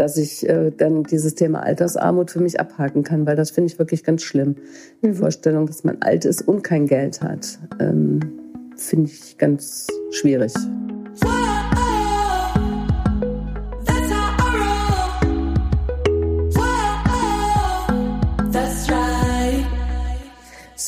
dass ich äh, dann dieses Thema Altersarmut für mich abhaken kann, weil das finde ich wirklich ganz schlimm. Die mhm. Vorstellung, dass man alt ist und kein Geld hat, ähm, finde ich ganz schwierig.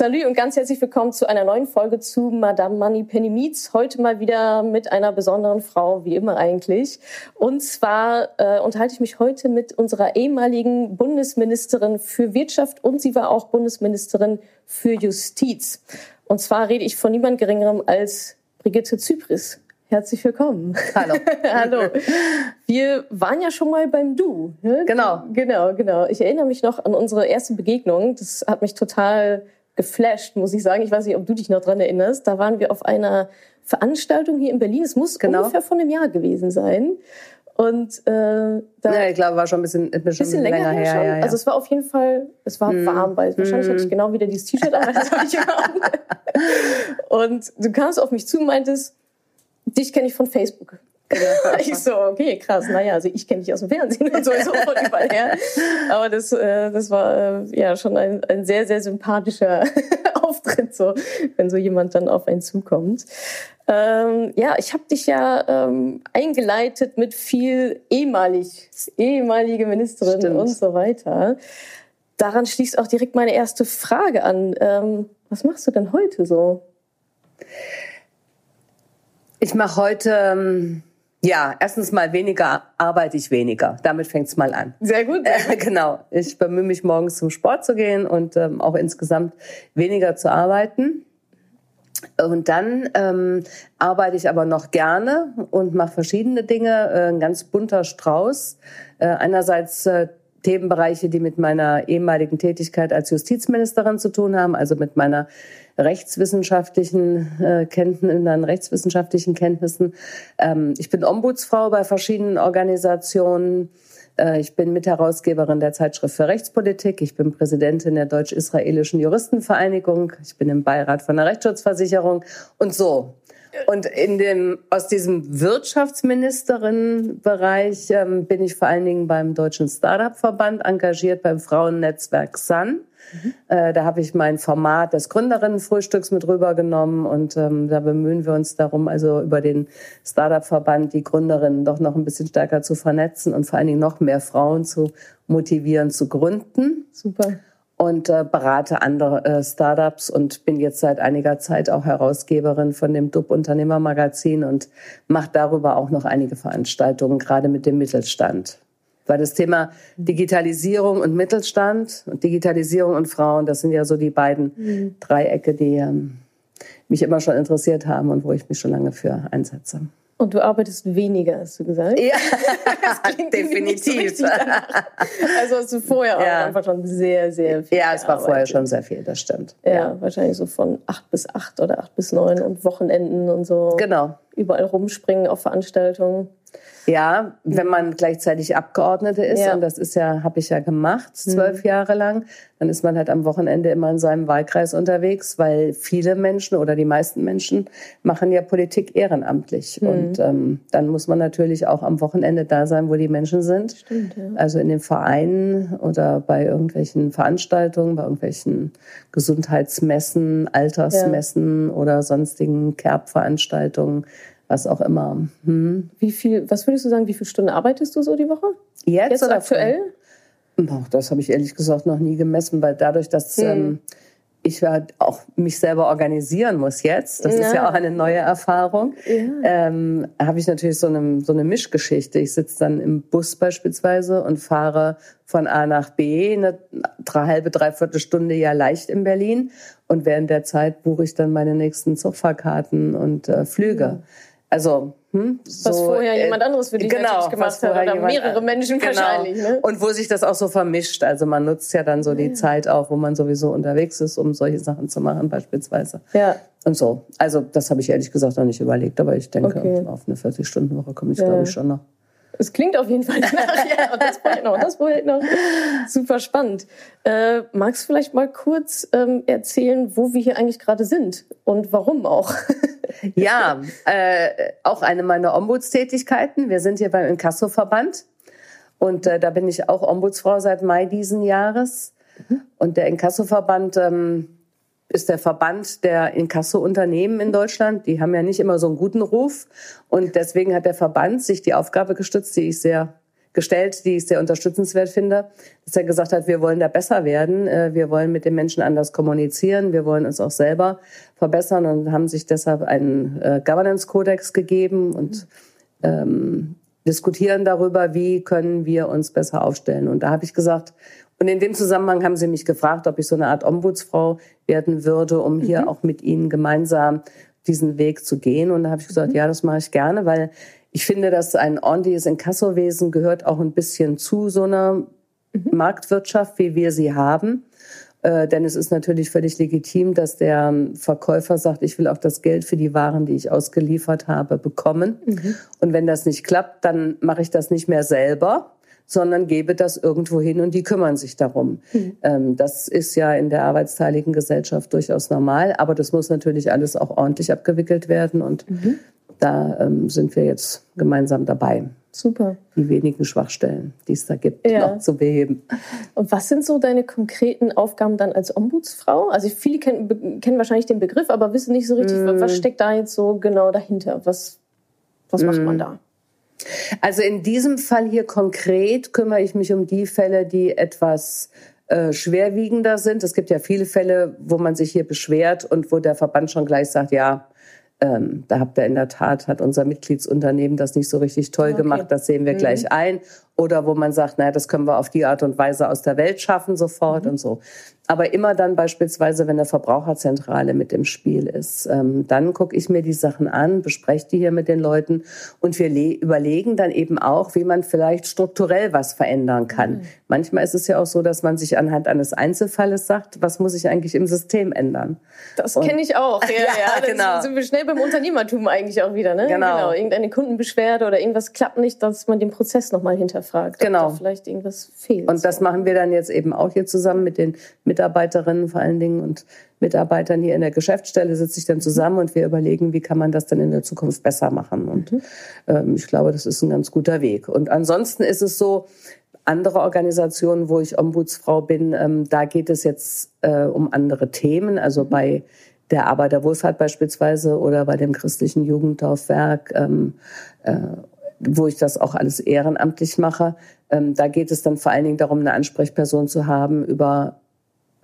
Salut und ganz herzlich willkommen zu einer neuen Folge zu Madame Money Penny Meets. Heute mal wieder mit einer besonderen Frau, wie immer eigentlich. Und zwar äh, unterhalte ich mich heute mit unserer ehemaligen Bundesministerin für Wirtschaft und sie war auch Bundesministerin für Justiz. Und zwar rede ich von niemand Geringerem als Brigitte Zypris. Herzlich willkommen. Hallo. Hallo. Wir waren ja schon mal beim Du. Ne? Genau. Genau, genau. Ich erinnere mich noch an unsere erste Begegnung. Das hat mich total geflasht, muss ich sagen. Ich weiß nicht, ob du dich noch dran erinnerst. Da waren wir auf einer Veranstaltung hier in Berlin. Es muss genau. ungefähr vor einem Jahr gewesen sein. Und äh, da ja, ich glaube, war schon ein bisschen, ein bisschen, bisschen länger, länger her. Schon. Ja, ja. Also es war auf jeden Fall, es war mm. warm, weil wahrscheinlich mm. hatte ich genau wieder dieses T-Shirt an, das habe ich Und du kamst auf mich zu und meintest, dich kenne ich von Facebook. ich so, okay, krass. Naja, also ich kenne dich aus dem Fernsehen und sowieso von überall her. Aber das, äh, das war äh, ja schon ein, ein sehr, sehr sympathischer Auftritt, so, wenn so jemand dann auf einen zukommt. Ähm, ja, ich habe dich ja ähm, eingeleitet mit viel ehemalig, ehemalige Ministerin Stimmt. und so weiter. Daran schließt auch direkt meine erste Frage an. Ähm, was machst du denn heute so? Ich mache heute ähm, ja, erstens mal weniger arbeite ich weniger. Damit fängt's mal an. Sehr gut. Äh, genau. Ich bemühe mich morgens zum Sport zu gehen und ähm, auch insgesamt weniger zu arbeiten. Und dann ähm, arbeite ich aber noch gerne und mache verschiedene Dinge. Äh, ein ganz bunter Strauß. Äh, einerseits äh, Themenbereiche, die mit meiner ehemaligen Tätigkeit als Justizministerin zu tun haben, also mit meiner rechtswissenschaftlichen äh, Kenntnissen, rechtswissenschaftlichen Kenntnissen. Ähm, ich bin Ombudsfrau bei verschiedenen Organisationen. Äh, ich bin Mitherausgeberin der Zeitschrift für Rechtspolitik. Ich bin Präsidentin der Deutsch-Israelischen Juristenvereinigung. Ich bin im Beirat von der Rechtsschutzversicherung und so. Und in dem, aus diesem Wirtschaftsministerinnenbereich ähm, bin ich vor allen Dingen beim Deutschen Startup-Verband engagiert, beim Frauennetzwerk Sun. Mhm. Äh, da habe ich mein Format des Gründerinnenfrühstücks mit rübergenommen und ähm, da bemühen wir uns darum, also über den Startup-Verband die Gründerinnen doch noch ein bisschen stärker zu vernetzen und vor allen Dingen noch mehr Frauen zu motivieren, zu gründen. Super und äh, berate andere äh, Startups und bin jetzt seit einiger Zeit auch Herausgeberin von dem DUB Unternehmermagazin und mache darüber auch noch einige Veranstaltungen, gerade mit dem Mittelstand. Weil das Thema Digitalisierung und Mittelstand und Digitalisierung und Frauen, das sind ja so die beiden mhm. Dreiecke, die ähm, mich immer schon interessiert haben und wo ich mich schon lange für einsetze. Und du arbeitest weniger, hast du gesagt? Ja, definitiv. So also hast du vorher ja. auch einfach schon sehr, sehr viel Ja, es war vorher schon sehr viel, das stimmt. Ja, ja, wahrscheinlich so von acht bis acht oder acht bis neun und Wochenenden und so. Genau. Überall rumspringen auf Veranstaltungen. Ja, wenn man gleichzeitig Abgeordnete ist, ja. und das ist ja, habe ich ja gemacht, zwölf mhm. Jahre lang, dann ist man halt am Wochenende immer in seinem Wahlkreis unterwegs, weil viele Menschen oder die meisten Menschen machen ja Politik ehrenamtlich. Mhm. Und ähm, dann muss man natürlich auch am Wochenende da sein, wo die Menschen sind. Stimmt, ja. Also in den Vereinen oder bei irgendwelchen Veranstaltungen, bei irgendwelchen Gesundheitsmessen, Altersmessen ja. oder sonstigen Kerbveranstaltungen was auch immer. Hm. Wie viel, was würdest du sagen, wie viele Stunden arbeitest du so die Woche? Jetzt, Jetzt oder aktuell? Boah, das habe ich ehrlich gesagt noch nie gemessen, weil dadurch, dass hm. ähm, ich ja auch mich selber organisieren muss jetzt, das ja. ist ja auch eine neue Erfahrung, ja. ähm, habe ich natürlich so eine, so eine Mischgeschichte. Ich sitze dann im Bus beispielsweise und fahre von A nach B eine drei, halbe, dreiviertel Stunde ja leicht in Berlin und während der Zeit buche ich dann meine nächsten Zugfahrkarten und äh, Flüge. Ja. Also hm, was so, vorher äh, jemand anderes für dich genau, gemacht hat oder mehrere Menschen genau. wahrscheinlich. Ne? Und wo sich das auch so vermischt. Also man nutzt ja dann so die ja. Zeit auch, wo man sowieso unterwegs ist, um solche Sachen zu machen beispielsweise. Ja. Und so. Also das habe ich ehrlich gesagt noch nicht überlegt, aber ich denke, okay. auf eine 40-Stunden-Woche komme ich, ja. glaube ich, schon noch. Es klingt auf jeden Fall danach. ja, und das Projekt noch, und das Projekt noch. Super spannend. Äh, magst du vielleicht mal kurz ähm, erzählen, wo wir hier eigentlich gerade sind und warum auch? ja, äh, auch eine meiner Ombudstätigkeiten. Wir sind hier beim Inkasso-Verband. Und äh, da bin ich auch Ombudsfrau seit Mai diesen Jahres. Mhm. Und der Inkassoverband ähm, ist der Verband der Inkasso-Unternehmen in Deutschland. Die haben ja nicht immer so einen guten Ruf. Und deswegen hat der Verband sich die Aufgabe gestützt, die ich sehr gestellt, die ich sehr unterstützenswert finde, dass er gesagt hat, wir wollen da besser werden, äh, wir wollen mit den Menschen anders kommunizieren, wir wollen uns auch selber verbessern und haben sich deshalb einen äh, Governance-Kodex gegeben und ähm, diskutieren darüber, wie können wir uns besser aufstellen. Und da habe ich gesagt, und in dem Zusammenhang haben sie mich gefragt, ob ich so eine Art Ombudsfrau werden würde, um hier mhm. auch mit ihnen gemeinsam diesen Weg zu gehen. Und da habe ich gesagt, mhm. ja, das mache ich gerne, weil ich finde, dass ein ordentliches Inkassowesen gehört auch ein bisschen zu so einer mhm. Marktwirtschaft, wie wir sie haben. Äh, denn es ist natürlich völlig legitim, dass der Verkäufer sagt, ich will auch das Geld für die Waren, die ich ausgeliefert habe, bekommen. Mhm. Und wenn das nicht klappt, dann mache ich das nicht mehr selber, sondern gebe das irgendwo hin und die kümmern sich darum. Mhm. Ähm, das ist ja in der arbeitsteiligen Gesellschaft durchaus normal, aber das muss natürlich alles auch ordentlich abgewickelt werden und mhm. da ähm, sind wir jetzt gemeinsam dabei. Super. Die wenigen Schwachstellen, die es da gibt, ja. noch zu beheben. Und was sind so deine konkreten Aufgaben dann als Ombudsfrau? Also viele kennen, kennen wahrscheinlich den Begriff, aber wissen nicht so richtig, mm. was steckt da jetzt so genau dahinter? Was, was macht mm. man da? Also in diesem Fall hier konkret kümmere ich mich um die Fälle, die etwas äh, schwerwiegender sind. Es gibt ja viele Fälle, wo man sich hier beschwert und wo der Verband schon gleich sagt, ja, ähm, da habt ihr in der Tat, hat unser Mitgliedsunternehmen das nicht so richtig toll okay. gemacht, das sehen wir mhm. gleich ein. Oder wo man sagt, naja, das können wir auf die Art und Weise aus der Welt schaffen sofort mhm. und so. Aber immer dann beispielsweise, wenn eine Verbraucherzentrale mit im Spiel ist, ähm, dann gucke ich mir die Sachen an, bespreche die hier mit den Leuten und wir überlegen dann eben auch, wie man vielleicht strukturell was verändern kann. Mhm. Manchmal ist es ja auch so, dass man sich anhand eines Einzelfalles sagt, was muss ich eigentlich im System ändern? Das kenne ich auch. Ja, ja, ja genau. sind wir schnell beim Unternehmertum eigentlich auch wieder. Ne? Genau. genau. Irgendeine Kundenbeschwerde oder irgendwas klappt nicht, dass man den Prozess nochmal hinterfragt. Genau. Ob da vielleicht irgendwas fehlt. Und das machen wir dann jetzt eben auch hier zusammen mit den Mitarbeiterinnen vor allen Dingen und Mitarbeitern hier in der Geschäftsstelle sitze ich dann zusammen und wir überlegen, wie kann man das dann in der Zukunft besser machen. Und mhm. ähm, ich glaube, das ist ein ganz guter Weg. Und ansonsten ist es so, andere Organisationen, wo ich Ombudsfrau bin, ähm, da geht es jetzt äh, um andere Themen. Also mhm. bei der Arbeiterwohlfahrt beispielsweise oder bei dem christlichen Jugenddorfwerk, ähm, äh, wo ich das auch alles ehrenamtlich mache. Ähm, da geht es dann vor allen Dingen darum, eine Ansprechperson zu haben über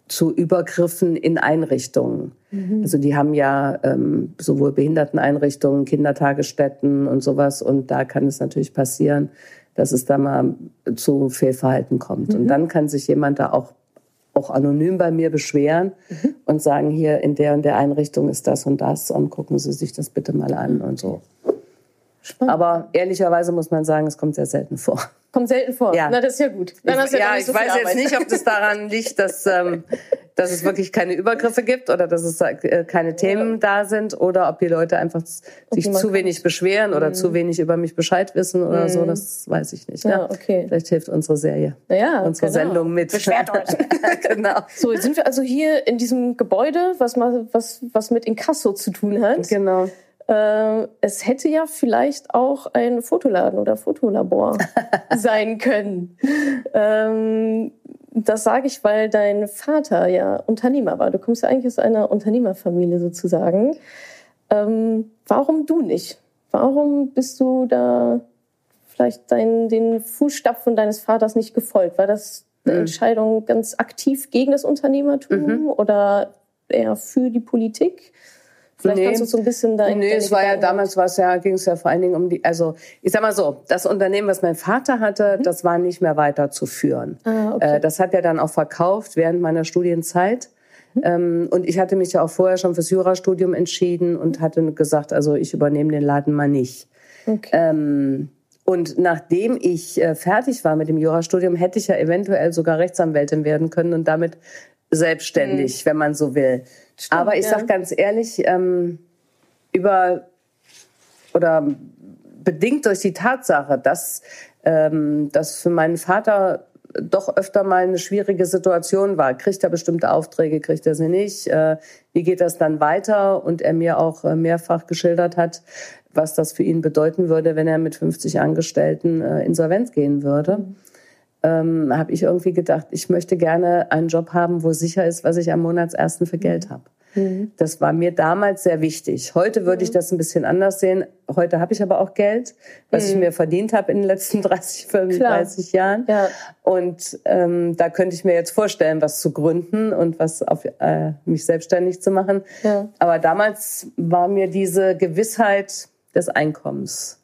zu Übergriffen in Einrichtungen. Mhm. Also die haben ja ähm, sowohl Behinderteneinrichtungen, Kindertagesstätten und sowas. Und da kann es natürlich passieren, dass es da mal zu Fehlverhalten kommt. Mhm. Und dann kann sich jemand da auch auch anonym bei mir beschweren mhm. und sagen, hier in der und der Einrichtung ist das und das und gucken Sie sich das bitte mal an und so. Spannend. Aber ehrlicherweise muss man sagen, es kommt sehr selten vor. Kommt selten vor. Ja. Na, das ist ja gut. Dann ich, ja, ja ich so weiß jetzt nicht, ob das daran liegt, dass, ähm, dass es wirklich keine Übergriffe gibt oder dass es äh, keine Themen ja. da sind oder ob die Leute einfach sich zu wenig beschweren oder mhm. zu wenig über mich Bescheid wissen oder mhm. so. Das weiß ich nicht. Ja, okay. Vielleicht hilft unsere Serie, ja, unsere genau. Sendung mit. Beschwert euch. genau. So, jetzt sind wir also hier in diesem Gebäude, was, mal, was, was mit Inkasso zu tun hat. Genau. Äh, es hätte ja vielleicht auch ein Fotoladen oder Fotolabor sein können. Ähm, das sage ich, weil dein Vater ja Unternehmer war. Du kommst ja eigentlich aus einer Unternehmerfamilie sozusagen. Ähm, warum du nicht? Warum bist du da vielleicht dein, den Fußstapfen deines Vaters nicht gefolgt? War das eine mhm. Entscheidung ganz aktiv gegen das Unternehmertum mhm. oder eher für die Politik? Vielleicht nee, kannst du so ein bisschen da Nee, es war ja damals war es ja, ging es ja vor allen Dingen um die, also ich sag mal so, das Unternehmen, was mein Vater hatte, mhm. das war nicht mehr weiterzuführen. Ah, okay. Äh, das hat er dann auch verkauft während meiner Studienzeit. Mhm. Ähm, und ich hatte mich ja auch vorher schon fürs Jurastudium entschieden und hatte gesagt, also ich übernehme den Laden mal nicht. Okay. Ähm, und nachdem ich äh, fertig war mit dem Jurastudium, hätte ich ja eventuell sogar Rechtsanwältin werden können und damit selbstständig, mhm. wenn man so will. Stimmt, Aber ich ja. sag ganz ehrlich, ähm, über oder bedingt durch die Tatsache, dass ähm, das für meinen Vater doch öfter mal eine schwierige Situation war. Kriegt er bestimmte Aufträge, kriegt er sie nicht? Äh, wie geht das dann weiter? Und er mir auch äh, mehrfach geschildert hat, was das für ihn bedeuten würde, wenn er mit 50 Angestellten äh, insolvenz gehen würde. Mhm ähm, habe ich irgendwie gedacht, ich möchte gerne einen Job haben, wo sicher ist, was ich am Monatsersten für Geld habe. Mhm. Das war mir damals sehr wichtig. Heute würde ich mhm. das ein bisschen anders sehen. Heute habe ich aber auch Geld, was mhm. ich mir verdient habe in den letzten 30, 35 Klar. Jahren. Ja. Und ähm, da könnte ich mir jetzt vorstellen, was zu gründen und was auf äh, mich selbstständig zu machen. Ja. Aber damals war mir diese Gewissheit des Einkommens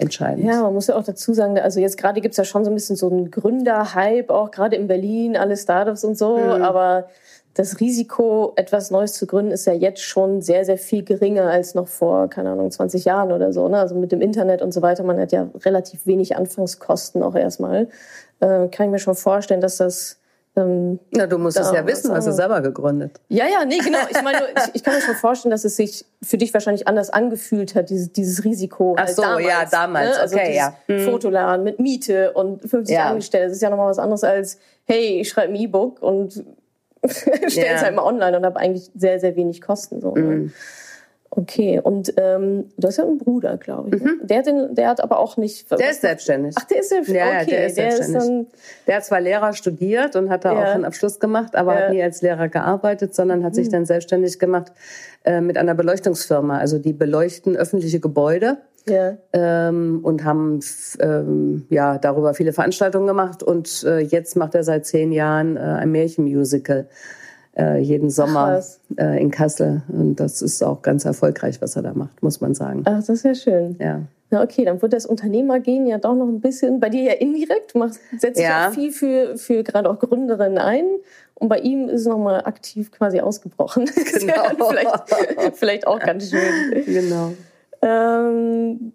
entscheidend. Ja, man muss ja auch dazu sagen, also jetzt gerade gibt es ja schon so ein bisschen so einen Gründer-Hype, auch gerade in Berlin, alle Startups und so, mhm. aber das Risiko, etwas Neues zu gründen, ist ja jetzt schon sehr, sehr viel geringer als noch vor, keine Ahnung, 20 Jahren oder so. Ne? Also mit dem Internet und so weiter, man hat ja relativ wenig Anfangskosten auch erstmal. Äh, kann ich mir schon vorstellen, dass das ähm, ja, du musst es ja wissen, hast du selber gegründet. Ja, ja, nee, genau. Ich meine, ich, ich, kann mir schon vorstellen, dass es sich für dich wahrscheinlich anders angefühlt hat, dieses, dieses Risiko. Ach so, damals, ja, damals, ne? also okay, ja. Hm. Fotoladen mit Miete und 50 ja. Angestellte. Das ist ja nochmal was anderes als, hey, ich schreibe ein E-Book und stelle es yeah. halt mal online und habe eigentlich sehr, sehr wenig Kosten. So, ne? mm. Okay, und ähm, du hast ja einen Bruder, glaube ich. Ne? Mhm. Der, den, der hat aber auch nicht. Der ist selbstständig. Ach, der ist selbstständig. Ja, okay. der ist selbstständig. Der, ist dann, der hat zwar Lehrer studiert und hat da ja. auch einen Abschluss gemacht, aber ja. hat nie als Lehrer gearbeitet, sondern hat sich mhm. dann selbstständig gemacht äh, mit einer Beleuchtungsfirma. Also die beleuchten öffentliche Gebäude. Ja. Ähm, und haben ähm, ja darüber viele Veranstaltungen gemacht und äh, jetzt macht er seit zehn Jahren äh, ein Märchenmusical äh, jeden Sommer äh, in Kassel. Und das ist auch ganz erfolgreich, was er da macht, muss man sagen. Ach, das ist ja schön. Ja. Na okay, dann wird das Unternehmergehen ja doch noch ein bisschen, bei dir ja indirekt, machst, setzt ja. auch viel für, für gerade auch Gründerinnen ein. Und bei ihm ist es nochmal aktiv quasi ausgebrochen. Genau. vielleicht, vielleicht auch ganz schön. Genau. Ähm,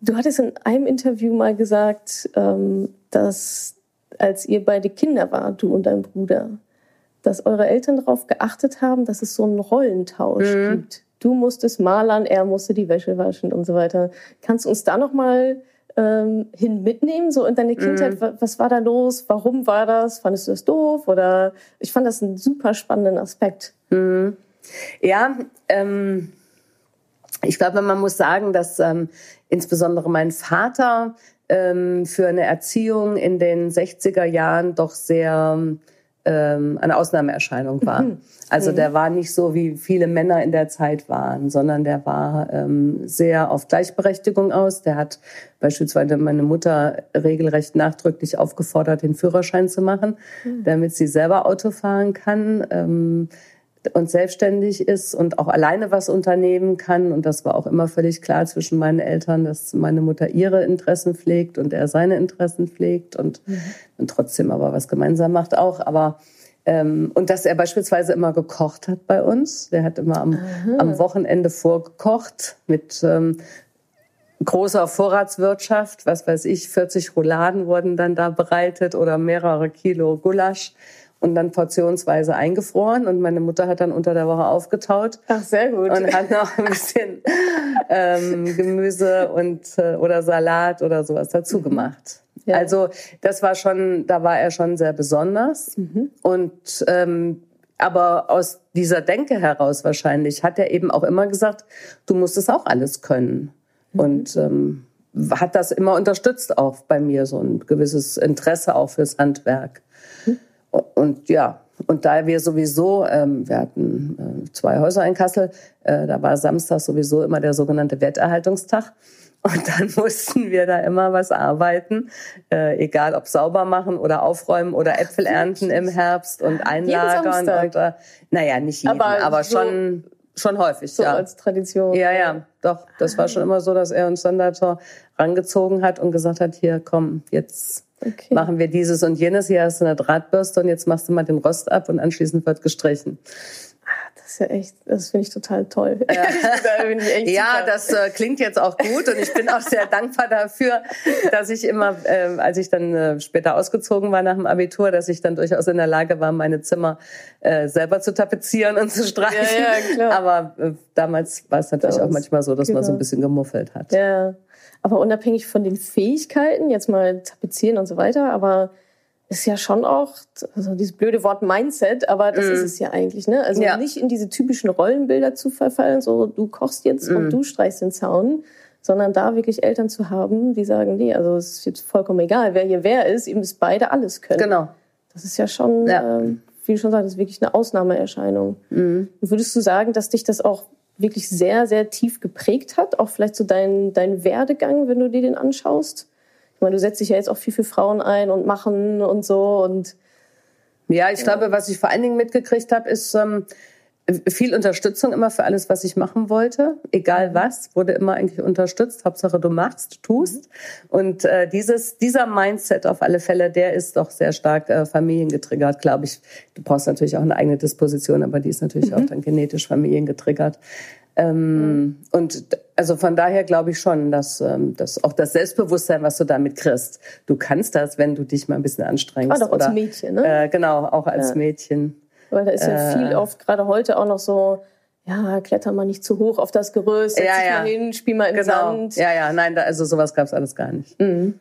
du hattest in einem Interview mal gesagt, ähm, dass als ihr beide Kinder wart, du und dein Bruder, dass eure Eltern darauf geachtet haben, dass es so einen Rollentausch mhm. gibt. Du musstest malern, er musste die Wäsche waschen und so weiter. Kannst du uns da noch mal ähm, hin mitnehmen, so in deine mhm. Kindheit? Mhm. Was war da los? Warum war das? Fandest du das doof? Oder ich fand das einen super spannenden Aspekt. Mhm. Ja, ähm, ich glaube, man muss sagen, dass ähm, insbesondere mein Vater ähm, für eine Erziehung in den 60er Jahren doch sehr ähm, eine Ausnahmeerscheinung war. Mhm. Also der war nicht so, wie viele Männer in der Zeit waren, sondern der war ähm, sehr auf Gleichberechtigung aus. Der hat beispielsweise meine Mutter regelrecht nachdrücklich aufgefordert, den Führerschein zu machen, mhm. damit sie selber Auto fahren kann. Ähm, und selbstständig ist und auch alleine was unternehmen kann. Und das war auch immer völlig klar zwischen meinen Eltern, dass meine Mutter ihre Interessen pflegt und er seine Interessen pflegt und, mhm. und trotzdem aber was gemeinsam macht auch. Aber ähm, und dass er beispielsweise immer gekocht hat bei uns. Der hat immer am, am Wochenende vorgekocht mit ähm, großer Vorratswirtschaft. Was weiß ich, 40 Rouladen wurden dann da bereitet oder mehrere Kilo Gulasch und dann portionsweise eingefroren und meine Mutter hat dann unter der Woche aufgetaut. Ach, sehr gut. Und hat noch ein bisschen ähm, Gemüse und äh, oder Salat oder sowas dazu gemacht. Ja. Also das war schon, da war er schon sehr besonders mhm. und ähm, aber aus dieser Denke heraus wahrscheinlich hat er eben auch immer gesagt, du musst es auch alles können mhm. und ähm, hat das immer unterstützt auch bei mir so ein gewisses Interesse auch fürs Handwerk. Und ja, und da wir sowieso, ähm, wir hatten äh, zwei Häuser in Kassel, äh, da war Samstag sowieso immer der sogenannte Werterhaltungstag. Und dann mussten wir da immer was arbeiten, äh, egal ob sauber machen oder aufräumen oder Äpfel ernten im Herbst und einlagern. Und, äh, naja, nicht jeden, aber, aber so schon, schon häufig. So ja. als Tradition. Ja, ja, doch. Das war schon immer so, dass er uns dann da rangezogen hat und gesagt hat, hier, komm, jetzt okay. machen wir dieses und jenes. Hier hast du eine Drahtbürste und jetzt machst du mal den Rost ab und anschließend wird gestrichen. Ah, das ist ja echt, das finde ich total toll. Ja, da ja das äh, klingt jetzt auch gut und ich bin auch sehr dankbar dafür, dass ich immer, äh, als ich dann äh, später ausgezogen war nach dem Abitur, dass ich dann durchaus in der Lage war, meine Zimmer äh, selber zu tapezieren und zu streichen. Ja, ja, klar. Aber äh, damals war es natürlich auch manchmal so, dass genau. man so ein bisschen gemuffelt hat. Ja. Aber unabhängig von den Fähigkeiten, jetzt mal tapezieren und so weiter, aber ist ja schon auch, also dieses blöde Wort Mindset, aber das mm. ist es ja eigentlich, ne? Also ja. nicht in diese typischen Rollenbilder zu verfallen, so du kochst jetzt mm. und du streichst den Zaun, sondern da wirklich Eltern zu haben, die sagen, nee, also es ist jetzt vollkommen egal, wer hier wer ist, eben ist beide alles können. Genau. Das ist ja schon, ja. Ähm, wie du schon sagst, wirklich eine Ausnahmeerscheinung. Mhm. Würdest du sagen, dass dich das auch wirklich sehr, sehr tief geprägt hat? Auch vielleicht so dein, dein Werdegang, wenn du dir den anschaust? Ich meine, du setzt dich ja jetzt auch viel für Frauen ein und machen und so und ja, ich ja. glaube, was ich vor allen Dingen mitgekriegt habe, ist ähm, viel Unterstützung immer für alles, was ich machen wollte. Egal was, wurde immer eigentlich unterstützt. Hauptsache du machst, tust. Mhm. Und äh, dieses, dieser Mindset auf alle Fälle, der ist doch sehr stark äh, familiengetriggert, glaube ich. Du brauchst natürlich auch eine eigene Disposition, aber die ist natürlich mhm. auch dann genetisch familiengetriggert. Ähm, mhm. Und also von daher glaube ich schon, dass, ähm, dass auch das Selbstbewusstsein, was du damit kriegst, du kannst das, wenn du dich mal ein bisschen anstrengst. Ah, doch als Mädchen, ne? Äh, genau, auch als ja. Mädchen. Weil da ist ja äh, viel oft, gerade heute auch noch so, ja, kletter mal nicht zu hoch auf das Gerüst, setz ja, dich ja. mal hin, spiel mal in genau. Sand. Ja, ja, nein, da, also sowas gab's alles gar nicht. Mhm.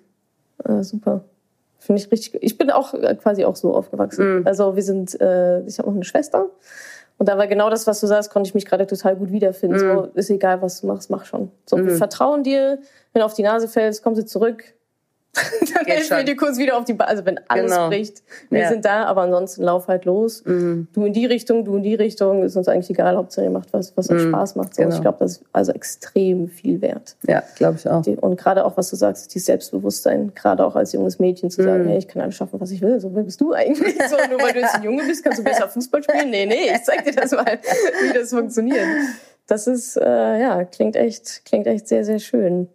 Ah, super. Finde ich richtig. Ich bin auch äh, quasi auch so aufgewachsen. Mhm. Also wir sind, äh, ich habe noch eine Schwester und da war genau das, was du sagst, konnte ich mich gerade total gut wiederfinden. Mhm. So, ist egal, was du machst, mach schon. So, mhm. wir vertrauen dir, wenn du auf die Nase fällst, kommst du zurück. dann helfen wir dir kurz wieder auf die Basis. Also wenn alles genau. bricht, wir ja. sind da, aber ansonsten lauf halt los. Mhm. Du in die Richtung, du in die Richtung, ist uns eigentlich egal, Hauptsache ihr macht was, was euch mhm. Spaß macht. So, genau. Ich glaube, das ist also extrem viel wert. Ja, glaube ich auch. Und gerade auch, was du sagst, dieses Selbstbewusstsein, gerade auch als junges Mädchen zu sagen, mhm. hey, ich kann alles schaffen, was ich will. So, wer bist du eigentlich? So, nur weil du jetzt ein Junge bist, kannst du besser Fußball spielen? Nee, nee, ich zeig dir das mal, wie das funktioniert. Das ist, äh, ja, klingt echt, klingt echt sehr, sehr schön.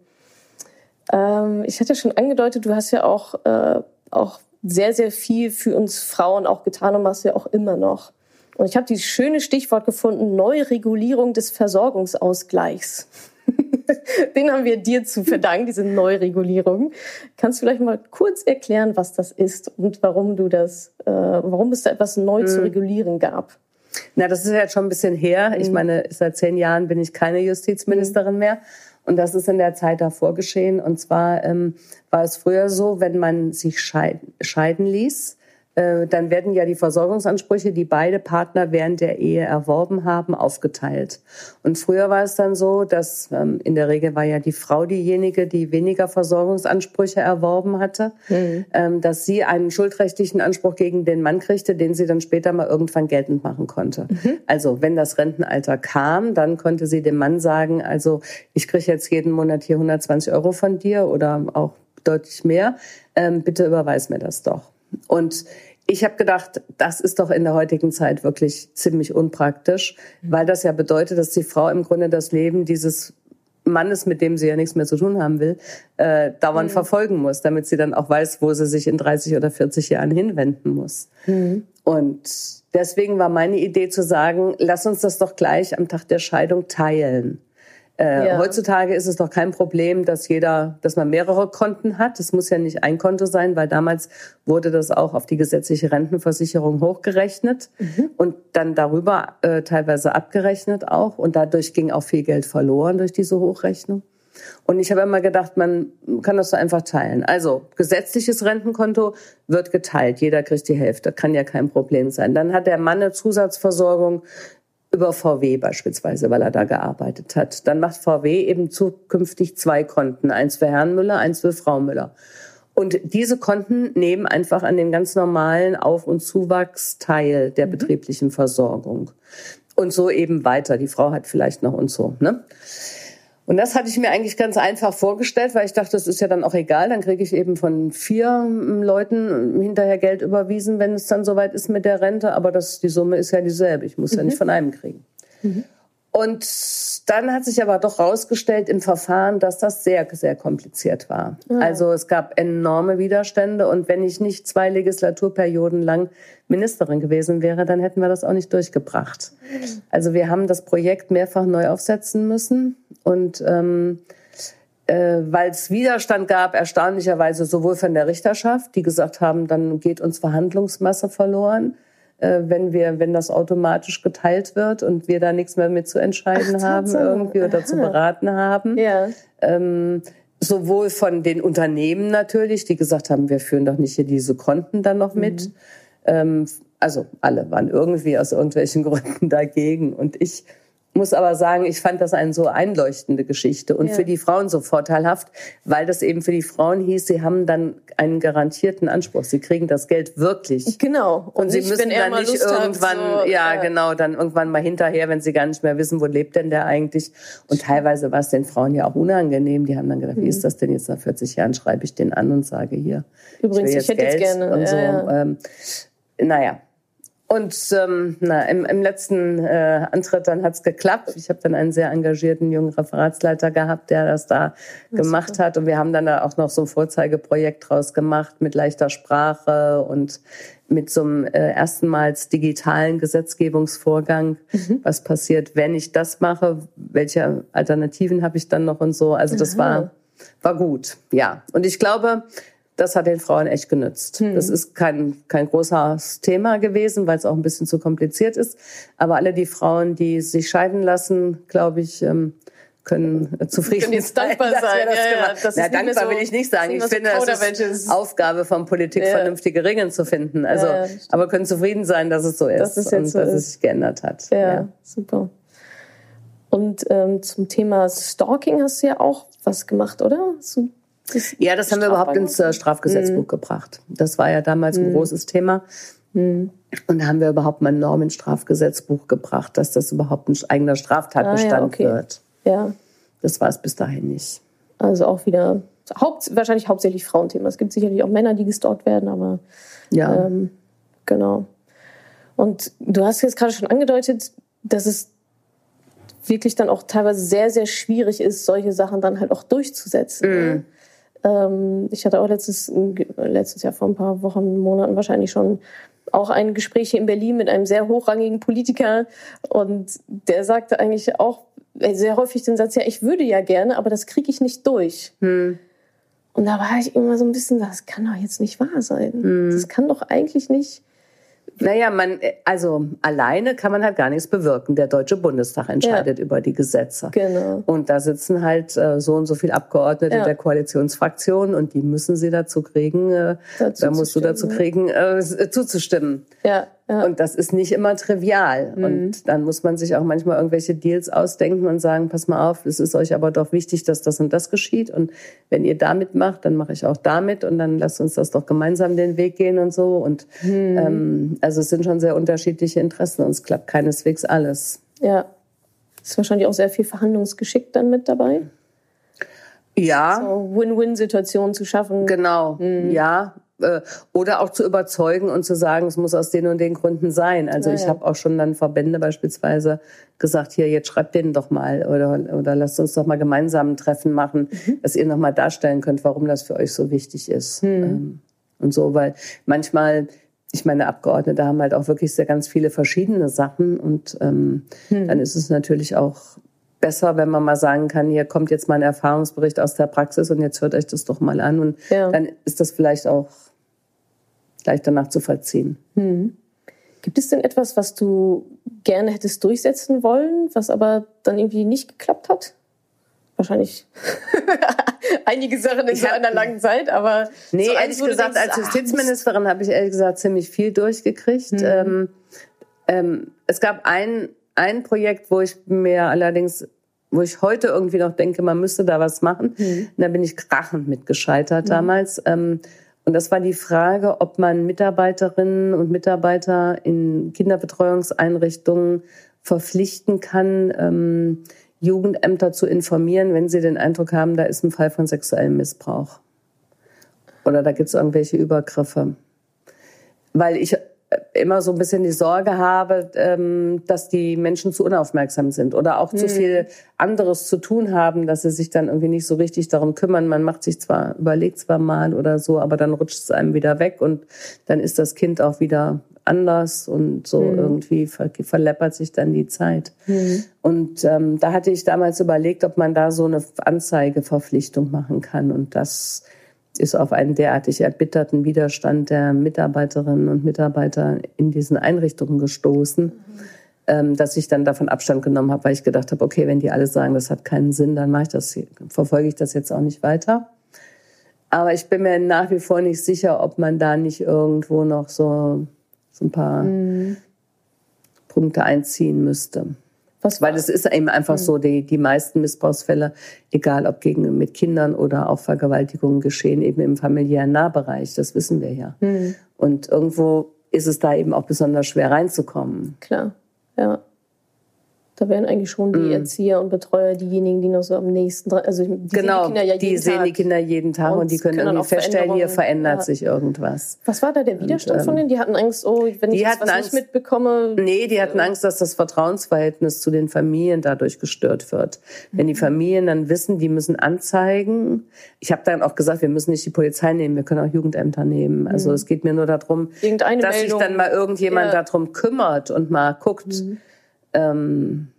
Ähm, ich hatte schon angedeutet, du hast ja auch, äh, auch sehr, sehr viel für uns Frauen auch getan und machst ja auch immer noch. Und ich habe dieses schöne Stichwort gefunden, Neuregulierung des Versorgungsausgleichs. Den haben wir dir zu verdanken, diese Neuregulierung. Kannst du vielleicht mal kurz erklären, was das ist und warum du das, äh, warum es da etwas neu mhm. zu regulieren gab? Na, das ist ja jetzt schon ein bisschen her. Ich mhm. meine, seit zehn Jahren bin ich keine Justizministerin mhm. mehr. Und das ist in der Zeit davor geschehen. Und zwar ähm, war es früher so, wenn man sich scheiden, scheiden ließ, dann werden ja die Versorgungsansprüche, die beide Partner während der Ehe erworben haben, aufgeteilt. Und früher war es dann so, dass ähm, in der Regel war ja die Frau diejenige, die weniger Versorgungsansprüche erworben hatte, mhm. ähm, dass sie einen schuldrechtlichen Anspruch gegen den Mann kriegte, den sie dann später mal irgendwann geltend machen konnte. Mhm. Also wenn das Rentenalter kam, dann konnte sie dem Mann sagen, also ich kriege jetzt jeden Monat hier 120 Euro von dir oder auch deutlich mehr, ähm, bitte überweis mir das doch. Und ich habe gedacht, das ist doch in der heutigen Zeit wirklich ziemlich unpraktisch, weil das ja bedeutet, dass die Frau im Grunde das Leben dieses Mannes, mit dem sie ja nichts mehr zu tun haben will, äh, dauernd mhm. verfolgen muss, damit sie dann auch weiß, wo sie sich in 30 oder 40 Jahren hinwenden muss. Mhm. Und deswegen war meine Idee zu sagen, lass uns das doch gleich am Tag der Scheidung teilen. Äh, ja. Heutzutage ist es doch kein Problem, dass jeder, dass man mehrere Konten hat. Es muss ja nicht ein Konto sein, weil damals wurde das auch auf die gesetzliche Rentenversicherung hochgerechnet mhm. und dann darüber äh, teilweise abgerechnet auch. Und dadurch ging auch viel Geld verloren durch diese Hochrechnung. Und ich habe immer gedacht, man kann das so einfach teilen. Also gesetzliches Rentenkonto wird geteilt, jeder kriegt die Hälfte, kann ja kein Problem sein. Dann hat der Mann eine Zusatzversorgung über VW beispielsweise, weil er da gearbeitet hat. Dann macht VW eben zukünftig zwei Konten, eins für Herrn Müller, eins für Frau Müller. Und diese Konten nehmen einfach an dem ganz normalen Auf- und Zuwachs teil der mhm. betrieblichen Versorgung. Und so eben weiter. Die Frau hat vielleicht noch und so. Ne? Und das hatte ich mir eigentlich ganz einfach vorgestellt, weil ich dachte, das ist ja dann auch egal. Dann kriege ich eben von vier ähm, Leuten hinterher Geld überwiesen, wenn es dann soweit ist mit der Rente. Aber das, die Summe ist ja dieselbe. Ich muss mhm. ja nicht mhm. von einem kriegen. Mhm. Und dann hat sich aber doch rausgestellt im Verfahren, dass das sehr, sehr kompliziert war. Ja. Also es gab enorme Widerstände und wenn ich nicht zwei Legislaturperioden lang Ministerin gewesen wäre, dann hätten wir das auch nicht durchgebracht. Also wir haben das Projekt mehrfach neu aufsetzen müssen und ähm, äh, weil es Widerstand gab, erstaunlicherweise sowohl von der Richterschaft, die gesagt haben, dann geht uns Verhandlungsmasse verloren, wenn wir, wenn das automatisch geteilt wird und wir da nichts mehr mit zu entscheiden Ach, haben irgendwie oder Aha. zu beraten haben. Ja. Ähm, sowohl von den Unternehmen natürlich, die gesagt haben, wir führen doch nicht hier diese Konten dann noch mit. Mhm. Ähm, also alle waren irgendwie aus irgendwelchen Gründen dagegen. Und ich muss aber sagen, ich fand das eine so einleuchtende Geschichte und ja. für die Frauen so vorteilhaft, weil das eben für die Frauen hieß, sie haben dann einen garantierten Anspruch. Sie kriegen das Geld wirklich. Genau. Und, und sie müssen dann nicht Lust irgendwann, hat, so, ja, ja, genau, dann irgendwann mal hinterher, wenn sie gar nicht mehr wissen, wo lebt denn der eigentlich. Und teilweise war es den Frauen ja auch unangenehm. Die haben dann gedacht, mhm. wie ist das denn jetzt nach 40 Jahren? Schreibe ich den an und sage hier. Übrigens, ich, ich hätte Geld jetzt gerne. Und so. Ähm, naja, und ähm, na, im, im letzten äh, Antritt dann hat's geklappt. Ich habe dann einen sehr engagierten jungen Referatsleiter gehabt, der das da das gemacht hat. Und wir haben dann da auch noch so ein Vorzeigeprojekt draus gemacht mit leichter Sprache und mit so einem äh, erstenmals digitalen Gesetzgebungsvorgang. Mhm. Was passiert, wenn ich das mache? Welche Alternativen habe ich dann noch und so? Also das Aha. war war gut, ja. Und ich glaube, das hat den Frauen echt genützt. Hm. Das ist kein, kein großes Thema gewesen, weil es auch ein bisschen zu kompliziert ist. Aber alle die Frauen, die sich scheiden lassen, glaube ich, ähm, können zufrieden können jetzt dankbar sein. sein. Das ja, ja, das Na, dankbar so, will ich nicht sagen. Ich finde, es ist Aufgabe von Politik, ja. vernünftige Regeln zu finden. Also, ja, aber können zufrieden sein, dass es so ist dass es und so dass ist. es sich geändert hat. Ja, super. Und ähm, zum Thema Stalking hast du ja auch was gemacht, oder? So das ja, das haben wir überhaupt ins äh, Strafgesetzbuch mhm. gebracht. Das war ja damals ein mhm. großes Thema. Mhm. Und da haben wir überhaupt mal eine Norm ins Strafgesetzbuch gebracht, dass das überhaupt ein eigener Straftatbestand ah, ja, okay. wird. Ja. Das war es bis dahin nicht. Also auch wieder haupt, wahrscheinlich hauptsächlich Frauenthema. Es gibt sicherlich auch Männer, die gestalkt werden, aber ja. Ähm, genau. Und du hast jetzt gerade schon angedeutet, dass es wirklich dann auch teilweise sehr, sehr schwierig ist, solche Sachen dann halt auch durchzusetzen. Mm. Ähm, ich hatte auch letztes, letztes Jahr vor ein paar Wochen, Monaten wahrscheinlich schon auch ein Gespräch hier in Berlin mit einem sehr hochrangigen Politiker und der sagte eigentlich auch sehr häufig den Satz, ja, ich würde ja gerne, aber das kriege ich nicht durch. Hm. Und da war ich immer so ein bisschen, das kann doch jetzt nicht wahr sein. Hm. Das kann doch eigentlich nicht naja, man, also alleine kann man halt gar nichts bewirken. Der Deutsche Bundestag entscheidet ja. über die Gesetze. Genau. Und da sitzen halt äh, so und so viele Abgeordnete ja. der Koalitionsfraktion und die müssen sie dazu kriegen, äh, dazu da musst du dazu kriegen, äh, zuzustimmen. Ja. Ja. Und das ist nicht immer trivial. Mhm. Und dann muss man sich auch manchmal irgendwelche Deals ausdenken und sagen, pass mal auf, es ist euch aber doch wichtig, dass das und das geschieht. Und wenn ihr damit macht, dann mache ich auch damit und dann lasst uns das doch gemeinsam den Weg gehen und so. Und mhm. ähm, also es sind schon sehr unterschiedliche Interessen und es klappt keineswegs alles. Ja. Ist wahrscheinlich auch sehr viel Verhandlungsgeschick dann mit dabei. Ja. So Win-Win-Situationen zu schaffen. Genau, mhm. ja. Äh, oder auch zu überzeugen und zu sagen, es muss aus den und den Gründen sein. Also ja, ich habe auch schon dann Verbände beispielsweise gesagt, hier, jetzt schreibt denen doch mal oder, oder lasst uns doch mal gemeinsam ein Treffen machen, mhm. dass ihr nochmal darstellen könnt, warum das für euch so wichtig ist. Mhm. Und so, weil manchmal, ich meine, Abgeordnete haben halt auch wirklich sehr ganz viele verschiedene Sachen und ähm, mhm. dann ist es natürlich auch besser, wenn man mal sagen kann, hier kommt jetzt mal ein Erfahrungsbericht aus der Praxis und jetzt hört euch das doch mal an und ja. dann ist das vielleicht auch gleich danach zu vollziehen. Hm. Gibt es denn etwas, was du gerne hättest durchsetzen wollen, was aber dann irgendwie nicht geklappt hat? Wahrscheinlich einige Sachen in so einer langen Zeit, aber nee, so ehrlich gesagt, denkst, als ah, Justizministerin habe ich ehrlich gesagt ziemlich viel durchgekriegt. Hm. Ähm, ähm, es gab ein ein Projekt, wo ich mir allerdings wo ich heute irgendwie noch denke, man müsste da was machen. Mhm. Und da bin ich krachend mit gescheitert mhm. damals. Ähm, und das war die Frage, ob man Mitarbeiterinnen und Mitarbeiter in Kinderbetreuungseinrichtungen verpflichten kann, ähm, Jugendämter zu informieren, wenn sie den Eindruck haben, da ist ein Fall von sexuellem Missbrauch. Oder da gibt es irgendwelche Übergriffe. Weil ich immer so ein bisschen die Sorge habe, ähm, dass die Menschen zu unaufmerksam sind oder auch zu hm. viel anderes zu tun haben, dass sie sich dann irgendwie nicht so richtig darum kümmern. Man macht sich zwar, überlegt zwar mal oder so, aber dann rutscht es einem wieder weg und dann ist das Kind auch wieder anders und so mhm. irgendwie ver verleppert sich dann die Zeit. Mhm. Und ähm, da hatte ich damals überlegt, ob man da so eine Anzeigeverpflichtung machen kann und das ist auf einen derartig erbitterten Widerstand der Mitarbeiterinnen und Mitarbeiter in diesen Einrichtungen gestoßen, mhm. dass ich dann davon Abstand genommen habe, weil ich gedacht habe, okay, wenn die alle sagen, das hat keinen Sinn, dann mache ich das, verfolge ich das jetzt auch nicht weiter. Aber ich bin mir nach wie vor nicht sicher, ob man da nicht irgendwo noch so, so ein paar mhm. Punkte einziehen müsste. Was Weil es ist eben einfach mhm. so, die, die meisten Missbrauchsfälle, egal ob gegen mit Kindern oder auch Vergewaltigungen geschehen, eben im familiären Nahbereich. Das wissen wir ja. Mhm. Und irgendwo ist es da eben auch besonders schwer reinzukommen. Klar, ja. Da wären eigentlich schon die mm. Erzieher und Betreuer diejenigen, die noch so am nächsten dran. Also die genau, sehen die, Kinder ja die sehen Tag. die Kinder jeden Tag und, und die können, können irgendwie feststellen, hier verändert ja. sich irgendwas. Was war da der Widerstand und, ähm, von denen? Die hatten Angst, oh, wenn ich jetzt was Angst, nicht mitbekomme. Nee, die hatten äh, Angst, dass das Vertrauensverhältnis zu den Familien dadurch gestört wird. Mhm. Wenn die mhm. Familien dann wissen, die müssen anzeigen. Ich habe dann auch gesagt, wir müssen nicht die Polizei nehmen, wir können auch Jugendämter nehmen. Also mhm. es geht mir nur darum, dass Meldung. sich dann mal irgendjemand ja. darum kümmert und mal guckt. Mhm ähm,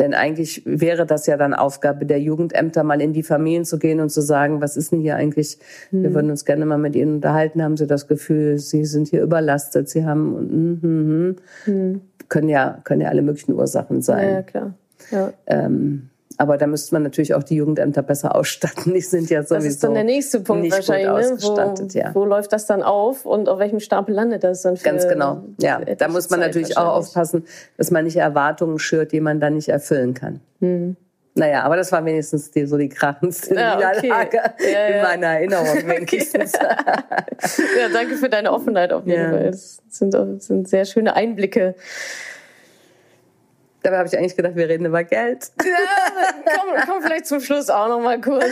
denn eigentlich wäre das ja dann Aufgabe der Jugendämter, mal in die Familien zu gehen und zu sagen, was ist denn hier eigentlich? Mhm. Wir hm. würden uns gerne mal mit Ihnen unterhalten. Haben Sie das Gefühl, Sie sind hier überlastet? Sie haben, mm, mm, mm. können ja, können ja alle möglichen Ursachen sein. Ja, klar. Ja. Ähm, aber da müsste man natürlich auch die Jugendämter besser ausstatten. Die sind ja sowieso Das ist dann der nächste Punkt nicht wahrscheinlich. Ne? Ausgestattet, wo, ja. wo läuft das dann auf und auf welchem Stapel landet das dann? Für Ganz genau. Ja, da muss man Zeit natürlich auch aufpassen, dass man nicht Erwartungen schürt, die man dann nicht erfüllen kann. Hm. Naja, aber das war wenigstens die, so die krachendste ja, okay. Niederlage ja, ja. in meiner Erinnerung wenigstens. Ja, danke für deine Offenheit auf jeden Fall. Das sind, das sind sehr schöne Einblicke Dabei habe ich eigentlich gedacht, wir reden über Geld. Ja, komm, komm vielleicht zum Schluss auch noch mal kurz.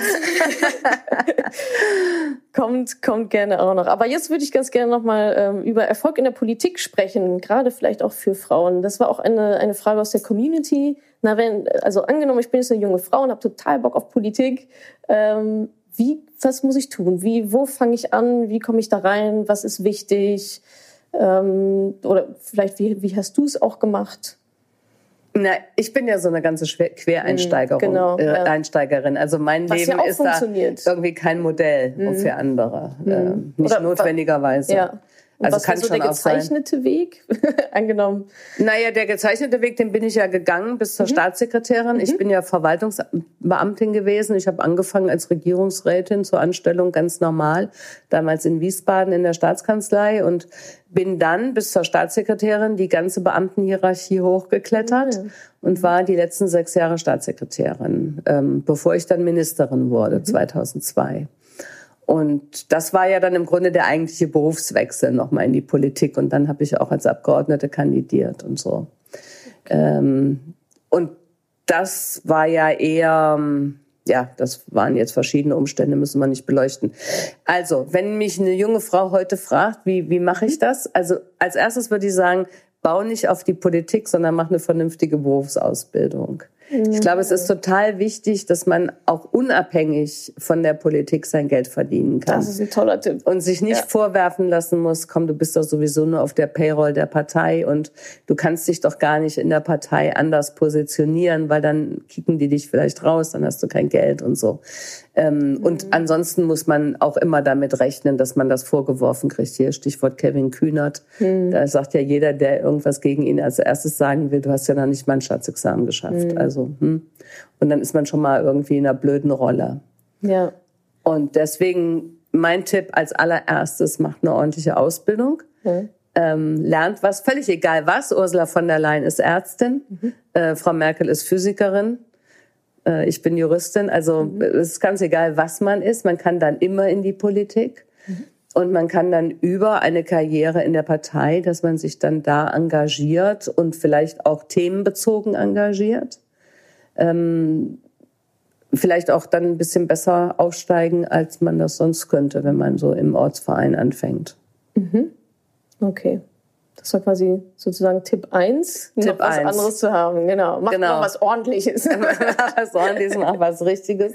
kommt, kommt gerne auch noch. Aber jetzt würde ich ganz gerne noch mal ähm, über Erfolg in der Politik sprechen, gerade vielleicht auch für Frauen. Das war auch eine, eine Frage aus der Community. Na, wenn, also angenommen, ich bin jetzt eine junge Frau und habe total Bock auf Politik. Ähm, wie, was muss ich tun? Wie, wo fange ich an? Wie komme ich da rein? Was ist wichtig? Ähm, oder vielleicht, wie, wie hast du es auch gemacht? Na, ich bin ja so eine ganze Quereinsteigerin. Genau, äh, ja. Einsteigerin. Also mein Was Leben ja ist da irgendwie kein Modell mhm. für andere. Mhm. Äh, nicht Oder, notwendigerweise. Ja. Und also was kann war so schon der gezeichnete Weg angenommen? Naja, der gezeichnete Weg, den bin ich ja gegangen bis zur mhm. Staatssekretärin. Mhm. Ich bin ja Verwaltungsbeamtin gewesen. Ich habe angefangen als Regierungsrätin zur Anstellung ganz normal, damals in Wiesbaden in der Staatskanzlei und bin dann bis zur Staatssekretärin die ganze Beamtenhierarchie hochgeklettert mhm. und war die letzten sechs Jahre Staatssekretärin, ähm, bevor ich dann Ministerin wurde, 2002. Und das war ja dann im Grunde der eigentliche Berufswechsel nochmal in die Politik. Und dann habe ich auch als Abgeordnete kandidiert und so. Ähm, und das war ja eher, ja, das waren jetzt verschiedene Umstände, müssen wir nicht beleuchten. Also, wenn mich eine junge Frau heute fragt, wie, wie mache ich das? Also, als erstes würde ich sagen, bau nicht auf die Politik, sondern mach eine vernünftige Berufsausbildung. Ich glaube, es ist total wichtig, dass man auch unabhängig von der Politik sein Geld verdienen kann. Das ist ein toller Tipp. Und sich nicht ja. vorwerfen lassen muss, komm, du bist doch sowieso nur auf der Payroll der Partei und du kannst dich doch gar nicht in der Partei anders positionieren, weil dann kicken die dich vielleicht raus, dann hast du kein Geld und so. Ähm, mhm. Und ansonsten muss man auch immer damit rechnen, dass man das vorgeworfen kriegt. Hier Stichwort Kevin Kühnert. Mhm. Da sagt ja jeder, der irgendwas gegen ihn als erstes sagen will, du hast ja noch nicht Staatsexamen geschafft. Mhm. Also so. Hm. Und dann ist man schon mal irgendwie in einer blöden Rolle. Ja. Und deswegen mein Tipp als allererstes, macht eine ordentliche Ausbildung. Mhm. Ähm, lernt was, völlig egal was. Ursula von der Leyen ist Ärztin, mhm. äh, Frau Merkel ist Physikerin, äh, ich bin Juristin. Also mhm. es ist ganz egal, was man ist. Man kann dann immer in die Politik. Mhm. Und man kann dann über eine Karriere in der Partei, dass man sich dann da engagiert und vielleicht auch themenbezogen engagiert ähm, vielleicht auch dann ein bisschen besser aufsteigen, als man das sonst könnte, wenn man so im Ortsverein anfängt. Mhm. Okay. Das war quasi sozusagen Tipp 1, Tipp noch was 1. anderes zu haben. Genau. Mach genau. mal was Ordentliches. was Ordentliches, mach was Richtiges.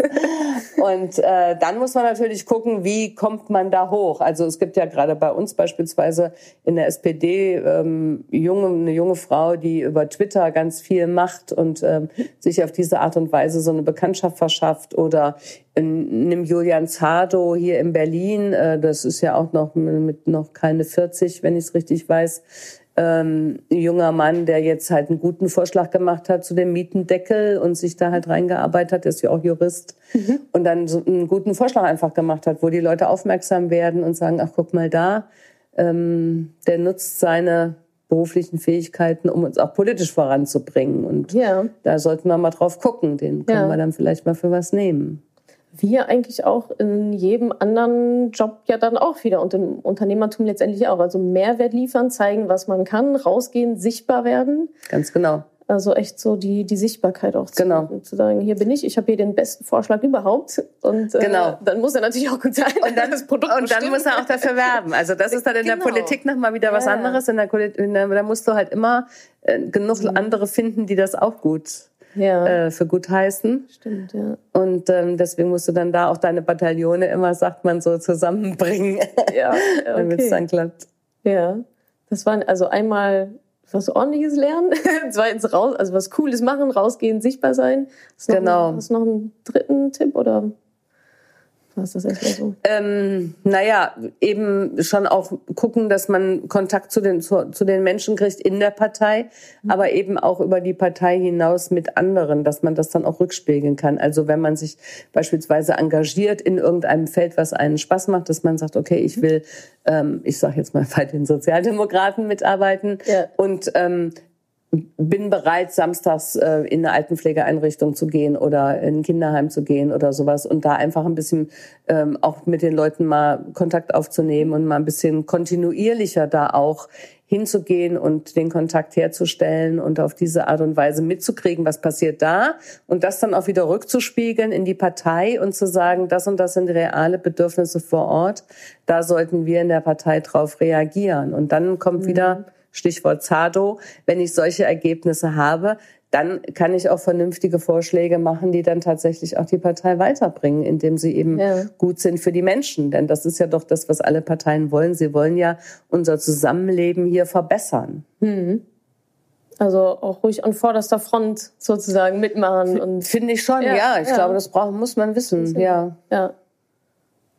Und äh, dann muss man natürlich gucken, wie kommt man da hoch. Also es gibt ja gerade bei uns beispielsweise in der SPD ähm, junge, eine junge Frau, die über Twitter ganz viel macht und ähm, sich auf diese Art und Weise so eine Bekanntschaft verschafft. Oder nimm Julian Zardo hier in Berlin, äh, das ist ja auch noch mit noch keine 40, wenn ich es richtig weiß, ähm, ein junger Mann, der jetzt halt einen guten Vorschlag gemacht hat zu dem Mietendeckel und sich da halt reingearbeitet hat, der ist ja auch Jurist mhm. und dann so einen guten Vorschlag einfach gemacht hat, wo die Leute aufmerksam werden und sagen, ach guck mal da, ähm, der nutzt seine beruflichen Fähigkeiten, um uns auch politisch voranzubringen. Und ja. da sollten wir mal drauf gucken. Den können ja. wir dann vielleicht mal für was nehmen. Wie eigentlich auch in jedem anderen Job ja dann auch wieder und im Unternehmertum letztendlich auch. Also Mehrwert liefern, zeigen, was man kann, rausgehen, sichtbar werden. Ganz genau. Also echt so die, die Sichtbarkeit auch zu, genau. zu sagen, hier bin ich, ich habe hier den besten Vorschlag überhaupt. Und äh, genau. dann muss er natürlich auch gut sein. Und dann, das Produkt und dann muss er auch dafür werben. Also das ist dann in genau. der Politik nochmal wieder was ja. anderes. In der, in der, da musst du halt immer äh, genug mhm. andere finden, die das auch gut ja. äh, für gut heißen. Stimmt, ja. Und ähm, deswegen musst du dann da auch deine Bataillone immer, sagt man so, zusammenbringen. Ja, okay. damit es dann klappt. Ja. Das waren also einmal was ordentliches lernen, zweitens raus, also was Cooles machen, rausgehen, sichtbar sein. Hast genau. Noch, hast du noch einen dritten Tipp oder? Was ist das erstmal so? Ähm, naja, eben schon auch gucken, dass man Kontakt zu den, zu, zu den Menschen kriegt in der Partei, mhm. aber eben auch über die Partei hinaus mit anderen, dass man das dann auch rückspiegeln kann. Also wenn man sich beispielsweise engagiert in irgendeinem Feld, was einen Spaß macht, dass man sagt, okay, ich mhm. will, ähm, ich sage jetzt mal bei den Sozialdemokraten mitarbeiten ja. und ähm, bin bereit, samstags äh, in eine Altenpflegeeinrichtung zu gehen oder in ein Kinderheim zu gehen oder sowas und da einfach ein bisschen ähm, auch mit den Leuten mal Kontakt aufzunehmen und mal ein bisschen kontinuierlicher da auch hinzugehen und den Kontakt herzustellen und auf diese Art und Weise mitzukriegen, was passiert da und das dann auch wieder rückzuspiegeln in die Partei und zu sagen, das und das sind reale Bedürfnisse vor Ort, da sollten wir in der Partei drauf reagieren und dann kommt mhm. wieder Stichwort ZADO, wenn ich solche Ergebnisse habe, dann kann ich auch vernünftige Vorschläge machen, die dann tatsächlich auch die Partei weiterbringen, indem sie eben ja. gut sind für die Menschen. Denn das ist ja doch das, was alle Parteien wollen. Sie wollen ja unser Zusammenleben hier verbessern. Mhm. Also auch ruhig an vorderster Front sozusagen mitmachen. und Finde ich schon, ja. ja ich ja. glaube, das braucht, muss man wissen. Ja. ja.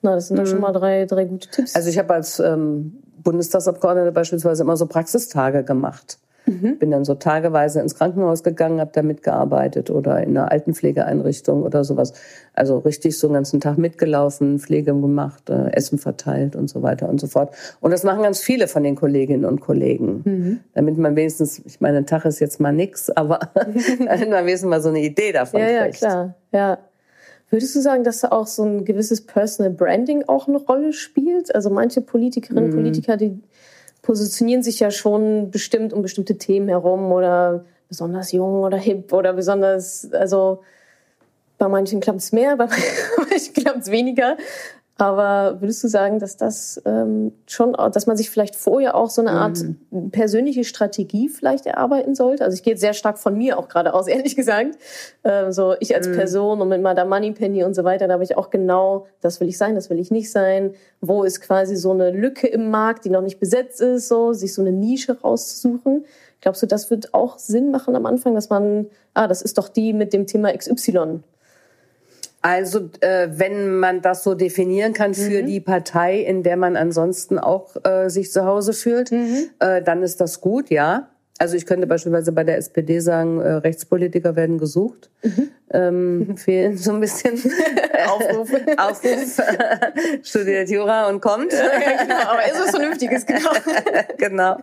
Na, das sind mhm. doch schon mal drei, drei gute Tipps. Also ich habe als ähm, Bundestagsabgeordnete beispielsweise immer so Praxistage gemacht. Mhm. Bin dann so tageweise ins Krankenhaus gegangen, habe da mitgearbeitet oder in einer Altenpflegeeinrichtung oder sowas. Also richtig so einen ganzen Tag mitgelaufen, Pflege gemacht, äh, Essen verteilt und so weiter und so fort. Und das machen ganz viele von den Kolleginnen und Kollegen. Mhm. Damit man wenigstens, ich meine, ein Tag ist jetzt mal nix, aber damit man wenigstens mal so eine Idee davon ja, kriegt. Ja, klar. Ja. Würdest du sagen, dass da auch so ein gewisses Personal Branding auch eine Rolle spielt? Also manche Politikerinnen und mhm. Politiker, die positionieren sich ja schon bestimmt um bestimmte Themen herum oder besonders jung oder hip oder besonders, also bei manchen klappt es mehr, bei manchen klappt es weniger. Aber würdest du sagen, dass das ähm, schon, dass man sich vielleicht vorher auch so eine Art mhm. persönliche Strategie vielleicht erarbeiten sollte? Also ich gehe jetzt sehr stark von mir auch gerade aus, ehrlich gesagt. Ähm, so ich als mhm. Person und mit Madame Moneypenny und so weiter, da habe ich auch genau, das will ich sein, das will ich nicht sein. Wo ist quasi so eine Lücke im Markt, die noch nicht besetzt ist, so sich so eine Nische rauszusuchen. Glaubst du, das wird auch Sinn machen am Anfang, dass man, ah, das ist doch die mit dem Thema XY also äh, wenn man das so definieren kann für mhm. die Partei, in der man ansonsten auch äh, sich zu Hause fühlt, mhm. äh, dann ist das gut, ja. Also ich könnte beispielsweise bei der SPD sagen, äh, Rechtspolitiker werden gesucht. Mhm. Ähm, fehlen so ein bisschen Aufruf. Aufruf. Studiert Jura und kommt. Ja, genau, aber ist was Vernünftiges, genau. genau.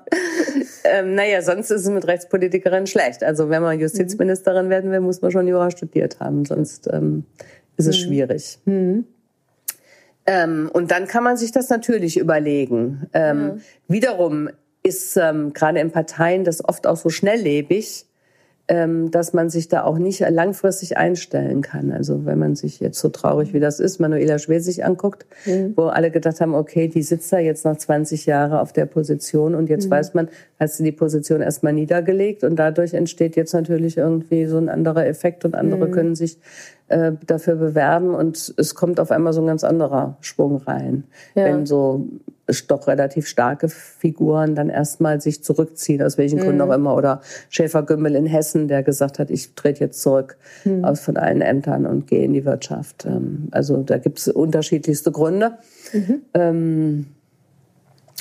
Ähm, naja, sonst ist es mit Rechtspolitikerin schlecht. Also wenn man Justizministerin werden will, muss man schon Jura studiert haben. Sonst ähm, ist es mhm. schwierig. Mhm. Ähm, und dann kann man sich das natürlich überlegen. Ähm, mhm. Wiederum ist ähm, gerade in Parteien das oft auch so schnelllebig, ähm, dass man sich da auch nicht langfristig einstellen kann. Also wenn man sich jetzt so traurig wie das ist, Manuela Schwesig anguckt, mhm. wo alle gedacht haben, okay, die sitzt da jetzt noch 20 Jahre auf der Position und jetzt mhm. weiß man, hat sie die Position erstmal niedergelegt und dadurch entsteht jetzt natürlich irgendwie so ein anderer Effekt und andere mhm. können sich äh, dafür bewerben und es kommt auf einmal so ein ganz anderer Schwung rein. Ja. Wenn so doch relativ starke Figuren dann erstmal sich zurückziehen, aus welchen mhm. Gründen auch immer. Oder Schäfer-Gümbel in Hessen, der gesagt hat, ich trete jetzt zurück mhm. aus von allen Ämtern und gehe in die Wirtschaft. Ähm, also da gibt es unterschiedlichste Gründe. Mhm. Ähm,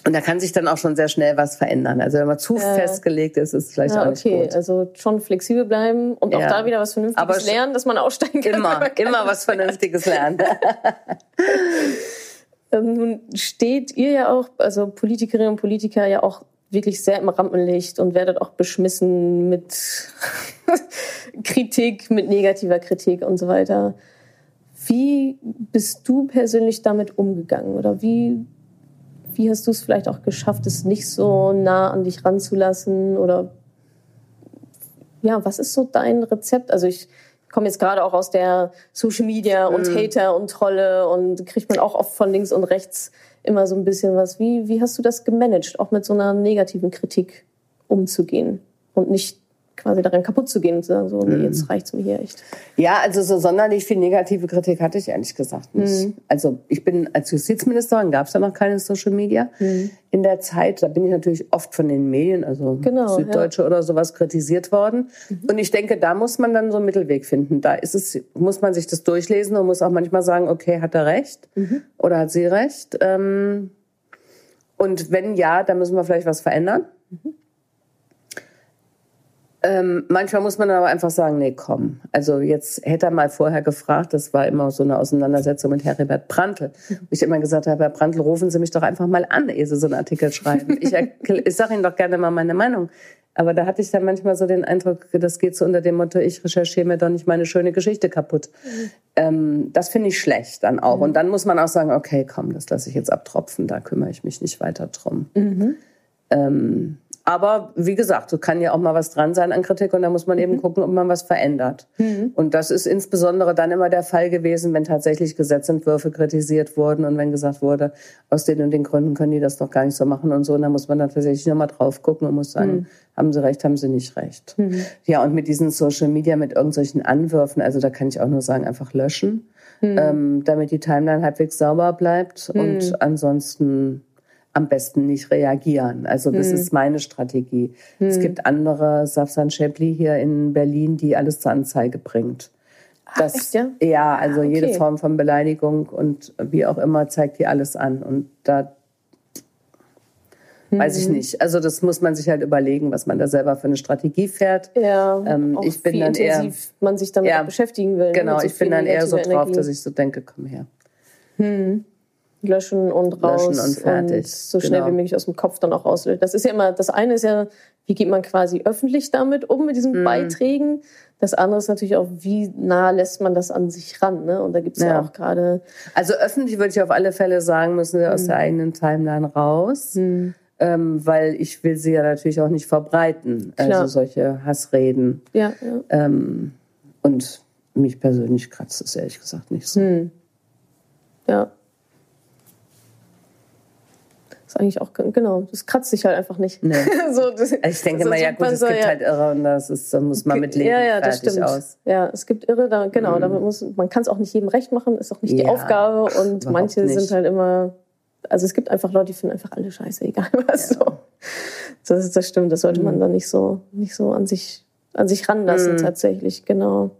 und da kann sich dann auch schon sehr schnell was verändern. Also wenn man zu äh, festgelegt ist, ist es vielleicht ja, auch nicht okay. gut. Also schon flexibel bleiben und auch da wieder was Vernünftiges Aber lernen, dass man aussteigen kann. Immer, immer was Vernünftiges lernen. Ähm, nun steht ihr ja auch, also Politikerinnen und Politiker ja auch wirklich sehr im Rampenlicht und werdet auch beschmissen mit Kritik, mit negativer Kritik und so weiter. Wie bist du persönlich damit umgegangen oder wie, wie hast du es vielleicht auch geschafft, es nicht so nah an dich ranzulassen oder ja, was ist so dein Rezept? Also ich komme jetzt gerade auch aus der Social Media und mhm. Hater und Trolle und kriegt man auch oft von links und rechts immer so ein bisschen was. Wie, wie hast du das gemanagt, auch mit so einer negativen Kritik umzugehen und nicht quasi daran kaputt zu gehen und zu sagen, so, nee, jetzt mhm. reicht's mir hier echt. Ja, also so sonderlich viel negative Kritik hatte ich ehrlich gesagt nicht. Mhm. Also ich bin als Justizministerin, gab es ja noch keine Social Media. Mhm. In der Zeit, da bin ich natürlich oft von den Medien, also genau, Süddeutsche ja. oder sowas, kritisiert worden. Mhm. Und ich denke, da muss man dann so einen Mittelweg finden. Da ist es, muss man sich das durchlesen und muss auch manchmal sagen, okay, hat er recht mhm. oder hat sie recht. Ähm, und wenn ja, dann müssen wir vielleicht was verändern. Ähm, manchmal muss man aber einfach sagen, nee, komm. Also jetzt hätte er mal vorher gefragt, das war immer so eine Auseinandersetzung mit Heribert Prantl. Wo ich immer gesagt habe, Herr Prantl, rufen Sie mich doch einfach mal an, ehe Sie so einen Artikel schreiben. Ich, ich sage Ihnen doch gerne mal meine Meinung. Aber da hatte ich dann manchmal so den Eindruck, das geht so unter dem Motto, ich recherchiere mir doch nicht meine schöne Geschichte kaputt. Mhm. Ähm, das finde ich schlecht dann auch. Mhm. Und dann muss man auch sagen, okay, komm, das lasse ich jetzt abtropfen, da kümmere ich mich nicht weiter drum. Mhm. Ähm, aber wie gesagt, so kann ja auch mal was dran sein an Kritik und da muss man eben mhm. gucken, ob man was verändert. Mhm. Und das ist insbesondere dann immer der Fall gewesen, wenn tatsächlich Gesetzentwürfe kritisiert wurden und wenn gesagt wurde, aus den und den Gründen können die das doch gar nicht so machen und so. Und da muss man dann tatsächlich nochmal drauf gucken und muss sagen, mhm. haben sie recht, haben sie nicht recht. Mhm. Ja, und mit diesen Social Media, mit irgendwelchen Anwürfen, also da kann ich auch nur sagen, einfach löschen, mhm. ähm, damit die Timeline halbwegs sauber bleibt und mhm. ansonsten am besten nicht reagieren. Also das hm. ist meine Strategie. Hm. Es gibt andere, Safsan Shepli hier in Berlin, die alles zur Anzeige bringt. Das, Ach, echt, ja? ja, also okay. jede Form von Beleidigung und wie auch immer zeigt die alles an. Und da weiß ich hm. nicht. Also das muss man sich halt überlegen, was man da selber für eine Strategie fährt. Ja, ähm, ich bin wie dann intensiv eher, man sich damit ja, beschäftigen will. Ne, genau, so ich bin dann eher so drauf, Energie. dass ich so denke, komm her. Hm löschen und raus löschen und, fertig. und so schnell genau. wie möglich aus dem Kopf dann auch rauslöschen. Das ist ja immer, das eine ist ja, wie geht man quasi öffentlich damit um, mit diesen mm. Beiträgen. Das andere ist natürlich auch, wie nah lässt man das an sich ran. Ne? Und da gibt's ja. ja auch gerade... Also öffentlich würde ich auf alle Fälle sagen, müssen wir aus der eigenen Timeline raus. Mm. Ähm, weil ich will sie ja natürlich auch nicht verbreiten, also Klar. also solche Hassreden. Ja, ja. Ähm, und mich persönlich kratzt es ehrlich gesagt nicht so. Hm. Ja ist eigentlich auch, genau, das kratzt sich halt einfach nicht. Nee. so, das, ich denke mal, ja gut, es gibt ja. halt Irre und das ist, da muss man mit leben. Ja, ja, das stimmt. Aus. Ja, es gibt Irre, da, genau, mhm. damit muss, man kann es auch nicht jedem recht machen, ist auch nicht ja, die Aufgabe und manche nicht. sind halt immer, also es gibt einfach Leute, die finden einfach alle scheiße, egal was ja. so. Das, das stimmt, das sollte man mhm. dann nicht so, nicht so an sich, an sich ranlassen, mhm. tatsächlich, genau.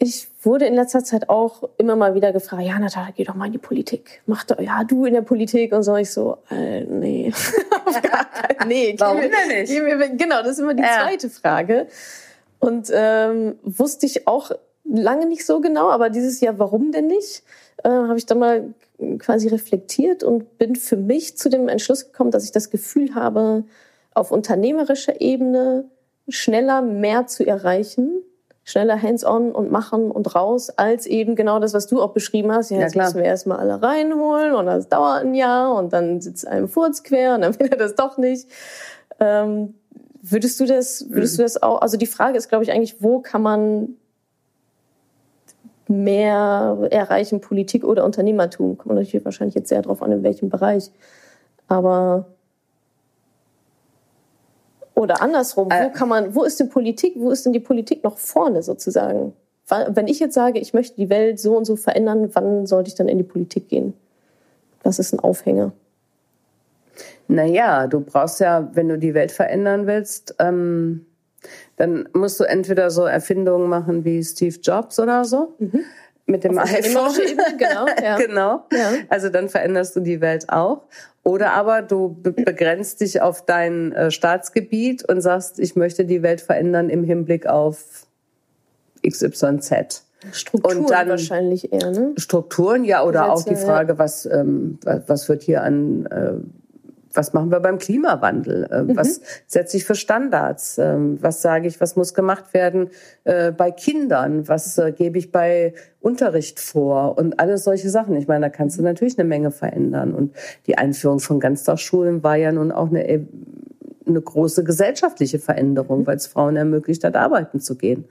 Ich wurde in letzter Zeit auch immer mal wieder gefragt, ja, Natalia, geh doch mal in die Politik. Mach doch, ja, du in der Politik und so. Ich so, äh, nee. nee. Warum denn nicht? Genau, das ist immer die ja. zweite Frage. Und ähm, wusste ich auch lange nicht so genau, aber dieses Jahr, warum denn nicht? Äh, habe ich dann mal quasi reflektiert und bin für mich zu dem Entschluss gekommen, dass ich das Gefühl habe, auf unternehmerischer Ebene schneller mehr zu erreichen schneller hands-on und machen und raus, als eben genau das, was du auch beschrieben hast. Ja, jetzt ja, müssen wir erstmal alle reinholen und das dauert ein Jahr und dann sitzt einem Furz quer und dann will er das doch nicht. Ähm, würdest du das, würdest du das auch, also die Frage ist, glaube ich, eigentlich, wo kann man mehr erreichen, Politik oder Unternehmertum? Kommt natürlich wahrscheinlich jetzt sehr drauf an, in welchem Bereich. Aber oder andersrum, wo äh. kann man, wo ist denn Politik, wo ist denn die Politik noch vorne sozusagen? Wenn ich jetzt sage, ich möchte die Welt so und so verändern, wann sollte ich dann in die Politik gehen? Was ist ein Aufhänger? Naja, du brauchst ja, wenn du die Welt verändern willst, ähm, dann musst du entweder so Erfindungen machen wie Steve Jobs oder so. Mhm. Mit dem Auf iPhone. genau. Ja. genau. Ja. Also dann veränderst du die Welt auch. Oder aber du begrenzt dich auf dein äh, Staatsgebiet und sagst, ich möchte die Welt verändern im Hinblick auf XYZ. Strukturen und dann wahrscheinlich eher, ne? Strukturen, ja, oder Gesetze, auch die Frage, was, ähm, was wird hier an äh, was machen wir beim Klimawandel? Äh, mhm. Was setze ich für Standards? Ähm, was sage ich, was muss gemacht werden äh, bei Kindern? Was äh, gebe ich bei Unterricht vor? Und alles solche Sachen. Ich meine, da kannst du natürlich eine Menge verändern. Und die Einführung von Ganztagsschulen war ja nun auch eine, eine große gesellschaftliche Veränderung, mhm. weil es Frauen ermöglicht hat, arbeiten zu gehen.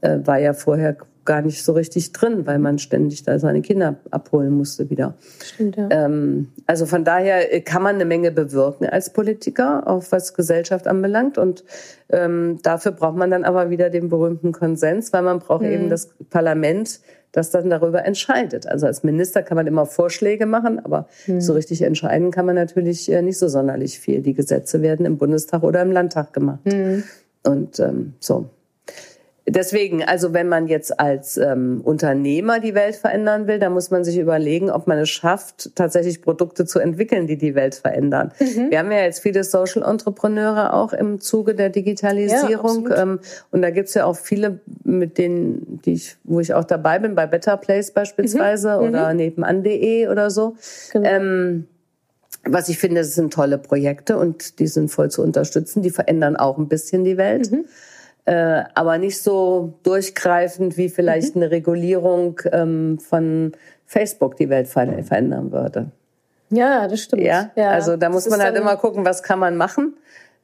War ja vorher gar nicht so richtig drin, weil man ständig da seine Kinder abholen musste wieder. Stimmt, ja. Ähm, also von daher kann man eine Menge bewirken als Politiker, auch was Gesellschaft anbelangt. Und ähm, dafür braucht man dann aber wieder den berühmten Konsens, weil man braucht mhm. eben das Parlament, das dann darüber entscheidet. Also als Minister kann man immer Vorschläge machen, aber mhm. so richtig entscheiden kann man natürlich äh, nicht so sonderlich viel. Die Gesetze werden im Bundestag oder im Landtag gemacht. Mhm. Und ähm, so. Deswegen, also wenn man jetzt als ähm, Unternehmer die Welt verändern will, dann muss man sich überlegen, ob man es schafft, tatsächlich Produkte zu entwickeln, die die Welt verändern. Mhm. Wir haben ja jetzt viele Social Entrepreneure auch im Zuge der Digitalisierung. Ja, ähm, und da gibt's ja auch viele, mit denen, die ich, wo ich auch dabei bin, bei Better Place beispielsweise mhm. oder mhm. nebenan.de oder so. Genau. Ähm, was ich finde, das sind tolle Projekte und die sind voll zu unterstützen. Die verändern auch ein bisschen die Welt. Mhm äh, aber nicht so durchgreifend wie vielleicht mhm. eine Regulierung ähm, von Facebook die Welt verändern würde. Ja, das stimmt. Ja, ja also da muss man halt immer gucken, was kann man machen.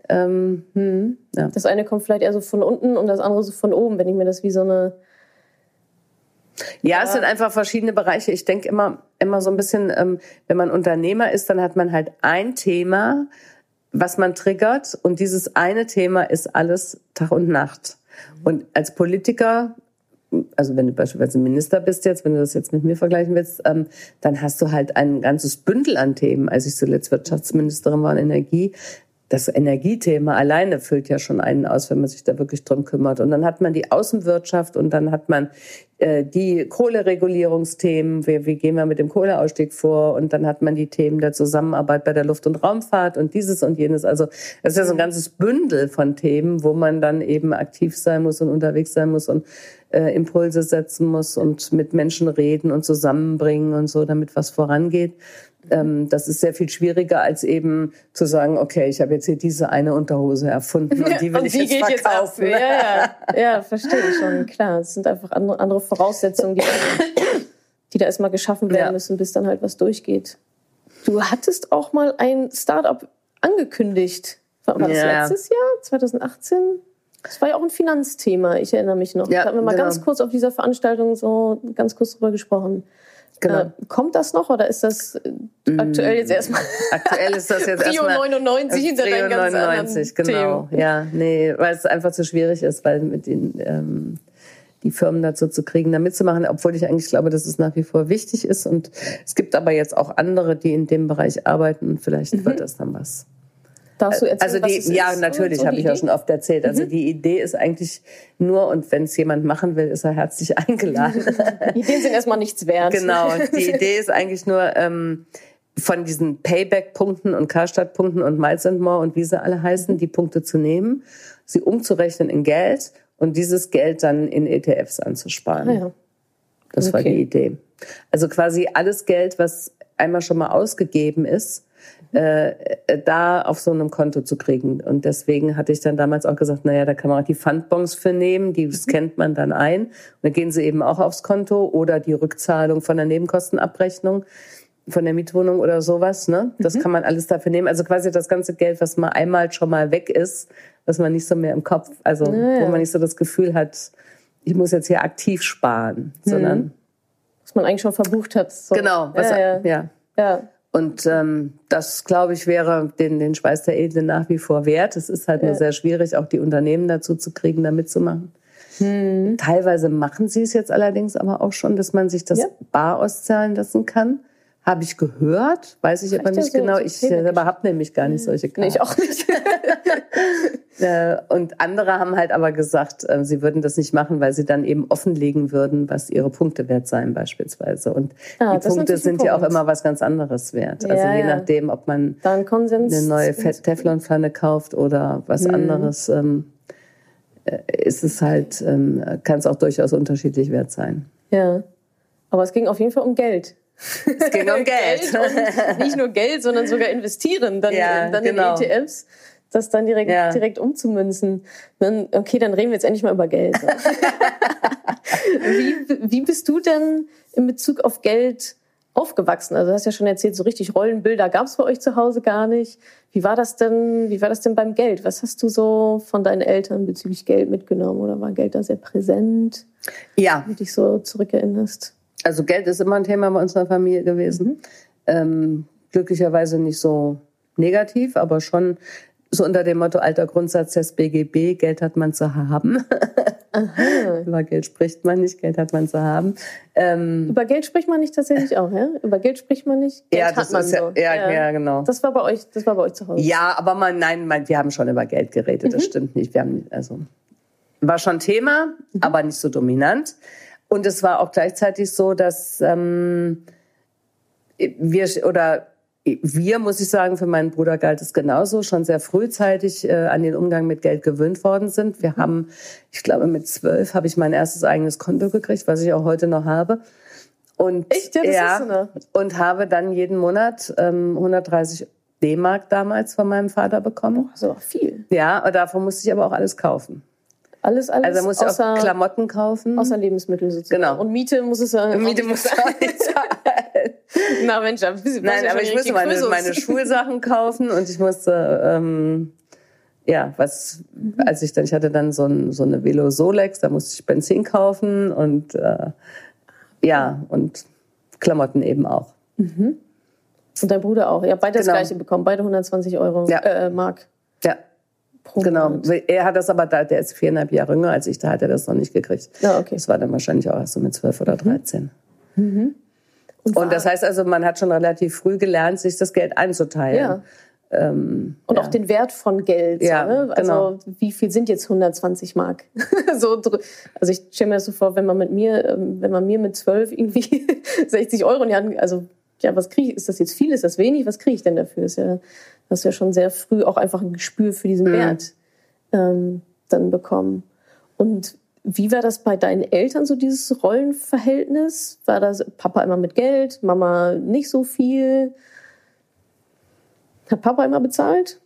Ähm, hm, ja. Das eine kommt vielleicht eher so von unten und das andere so von oben, wenn ich mir das wie so eine ja, ja, es sind einfach verschiedene Bereiche. Ich denke immer, immer so ein bisschen, ähm, wenn man Unternehmer ist, dann hat man halt ein Thema was man triggert. Und dieses eine Thema ist alles Tag und Nacht. Und als Politiker, also wenn du beispielsweise Minister bist jetzt, wenn du das jetzt mit mir vergleichen willst, ähm, dann hast du halt ein ganzes Bündel an Themen. Als ich zuletzt Wirtschaftsministerin war in Energie, das Energiethema alleine füllt ja schon einen aus, wenn man sich da wirklich drum kümmert. Und dann hat man die Außenwirtschaft und dann hat man äh, die Kohleregulierungsthemen, wie, wie gehen wir mit dem Kohleausstieg vor? Und dann hat man die Themen der Zusammenarbeit bei der Luft- und Raumfahrt und dieses und jenes. Also es ist ja so ein ganzes Bündel von Themen, wo man dann eben aktiv sein muss und unterwegs sein muss und äh, Impulse setzen muss und mit Menschen reden und zusammenbringen und so, damit was vorangeht. Ähm, das ist sehr viel schwieriger, als eben zu sagen, okay, ich habe jetzt hier diese eine Unterhose erfunden und die will und ich jetzt verkaufen. Jetzt ja, ja, ja, verstehe ich schon. Klar, es sind einfach andere, andere Voraussetzungen, die, die da erstmal geschaffen werden ja. müssen, bis dann halt was durchgeht. Du hattest auch mal ein Startup angekündigt. War das ja. letztes Jahr, 2018? Das war ja auch ein Finanzthema, ich erinnere mich noch. Ja, da haben wir mal genau. ganz kurz auf dieser Veranstaltung so ganz kurz drüber gesprochen. Genau. Äh, kommt das noch oder ist das äh, aktuell jetzt erstmal? Aktuell ist das jetzt erstmal. 99 hinter Rio 99, genau. Themen. Ja, nee, weil es einfach zu schwierig ist, weil mit den ähm, die Firmen dazu zu kriegen, da mitzumachen, obwohl ich eigentlich glaube, dass es nach wie vor wichtig ist. Und es gibt aber jetzt auch andere, die in dem Bereich arbeiten und vielleicht mhm. wird das dann was. Darfst du erzählen, also die, ja, ist? natürlich, so habe ich ja schon oft erzählt. Also mhm. die Idee ist eigentlich nur, und wenn es jemand machen will, ist er herzlich eingeladen. die Ideen sind erstmal nichts wert. Genau, die Idee ist eigentlich nur, ähm, von diesen Payback-Punkten und Karstadt-Punkten und Miles and More und wie sie alle heißen, die Punkte zu nehmen, sie umzurechnen in Geld und dieses Geld dann in ETFs anzusparen. Ah, ja. Das okay. war die Idee. Also quasi alles Geld, was einmal schon mal ausgegeben ist, äh, da auf so einem Konto zu kriegen. Und deswegen hatte ich dann damals auch gesagt, naja, da kann man auch die Pfandbons für nehmen, die scannt man dann ein. Und dann gehen sie eben auch aufs Konto oder die Rückzahlung von der Nebenkostenabrechnung von der Mietwohnung oder sowas. Ne? Das mhm. kann man alles dafür nehmen. Also quasi das ganze Geld, was mal einmal schon mal weg ist, was man nicht so mehr im Kopf, also ja, wo man nicht so das Gefühl hat, ich muss jetzt hier aktiv sparen, mhm. sondern was man eigentlich schon verbucht hat. So. Genau, was, ja, ja. ja. ja. Und ähm, das, glaube ich, wäre den, den Schweiß der Edle nach wie vor wert. Es ist halt ja. nur sehr schwierig, auch die Unternehmen dazu zu kriegen, da mitzumachen. Hm. Teilweise machen sie es jetzt allerdings aber auch schon, dass man sich das ja. bar auszahlen lassen kann. Habe ich gehört, weiß ich aber nicht so genau. Ich selber habe nämlich gar nicht solche Karten. Nee, ich auch nicht. Äh, und andere haben halt aber gesagt, äh, sie würden das nicht machen, weil sie dann eben offenlegen würden, was ihre Punkte wert seien beispielsweise. Und ah, die Punkte sind Punkt. ja auch immer was ganz anderes wert. Also ja, also je ja. nachdem, ob man eine neue Teflonpfanne kauft oder was mhm. anderes, ähm, äh, ist es halt, ähm, kann es auch durchaus unterschiedlich wert sein. Ja, aber es ging auf jeden Fall um Geld. Es ging um Geld. Geld nicht nur Geld, sondern sogar investieren dann, Ja, dann genau. in ETFs, das dann direkt, Ja. direkt umzumünzen. Dann, okay, dann reden wir jetzt endlich mal über Geld. wie, wie bist du denn in Bezug auf Geld aufgewachsen? Also du hast ja schon erzählt, so richtig Rollenbilder gab es bei euch zu Hause gar nicht. Wie war das denn, wie war das denn beim Geld? Was hast du so von deinen Eltern bezüglich Geld mitgenommen? Oder war Geld da sehr präsent, Ja, wenn du dich so zurückerinnerst? Also Geld ist immer ein Thema bei unserer Familie gewesen. Ähm, glücklicherweise nicht so negativ, aber schon so unter dem Motto alter Grundsatz des BGB, Geld hat man zu haben. Über Geld spricht man nicht, Geld hat man zu haben. Ähm, Über Geld spricht man nicht tatsächlich auch, ja? Über Geld spricht man nicht. Geld ja, hat das man ist ja, so. ja, ja, genau. Das war bei euch, das war bei euch zu Hause. Ja, aber man, nein, man, wir haben schon über Geld geredet, das stimmt nicht. Wir haben, also, war schon Thema, aber nicht so dominant. Und es war auch gleichzeitig so, dass ähm, wir oder wir, muss ich sagen, für meinen Bruder galt es genauso, schon sehr frühzeitig äh, an den Umgang mit Geld gewöhnt worden sind. Wir haben, ich glaube, mit zwölf habe ich mein erstes eigenes Konto gekriegt, was ich auch heute noch habe. Und, Echt? Ja, das hast du noch. und habe dann jeden Monat ähm, 130 D-Mark damals von meinem Vater bekommen. Also auch viel. Ja, und davon musste ich aber auch alles kaufen. Alles, alles. Also ich außer, auch Klamotten kaufen. außer Lebensmittel sozusagen. Genau. Und Miete muss es ja. Miete muss nicht zahlen. Na Mensch, ein bisschen, Nein, aber ich musste meine, meine Schulsachen kaufen und ich musste, ähm, ja, was, als ich dann, ich hatte dann so, ein, so eine Velo Solex, da musste ich Benzin kaufen und äh, ja, und Klamotten eben auch. Und dein Bruder auch. Ihr habt beide das Genau. gleiche bekommen. Beide 120 Euro. Ja. Äh, Mark. Ja, genau. Er hat das aber, da, der ist viereinhalb Jahre jünger als ich, da hat er das noch nicht gekriegt. Ja, okay. Das war dann wahrscheinlich auch erst so mit zwölf oder dreizehn. Und, Und das heißt also, man hat schon relativ früh gelernt, sich das Geld einzuteilen. Ja. Ähm, Und auch den Wert von Geld. Ja, ne? Also genau. wie viel sind jetzt 120 Mark? so, also ich stelle mir das so vor, wenn man mit mir, ähm, wenn man mir mit 12 irgendwie 60 Euro in die Hand, also ja, was kriege ich? Ist das jetzt viel? Ist das wenig? Was kriege ich denn dafür? Ist ja, hast ja schon sehr früh auch einfach ein Gespür für diesen Wert ähm, dann bekommen. Und wie war das bei deinen Eltern so dieses Rollenverhältnis? War das Papa immer mit Geld, Mama nicht so viel? Hat Papa immer bezahlt?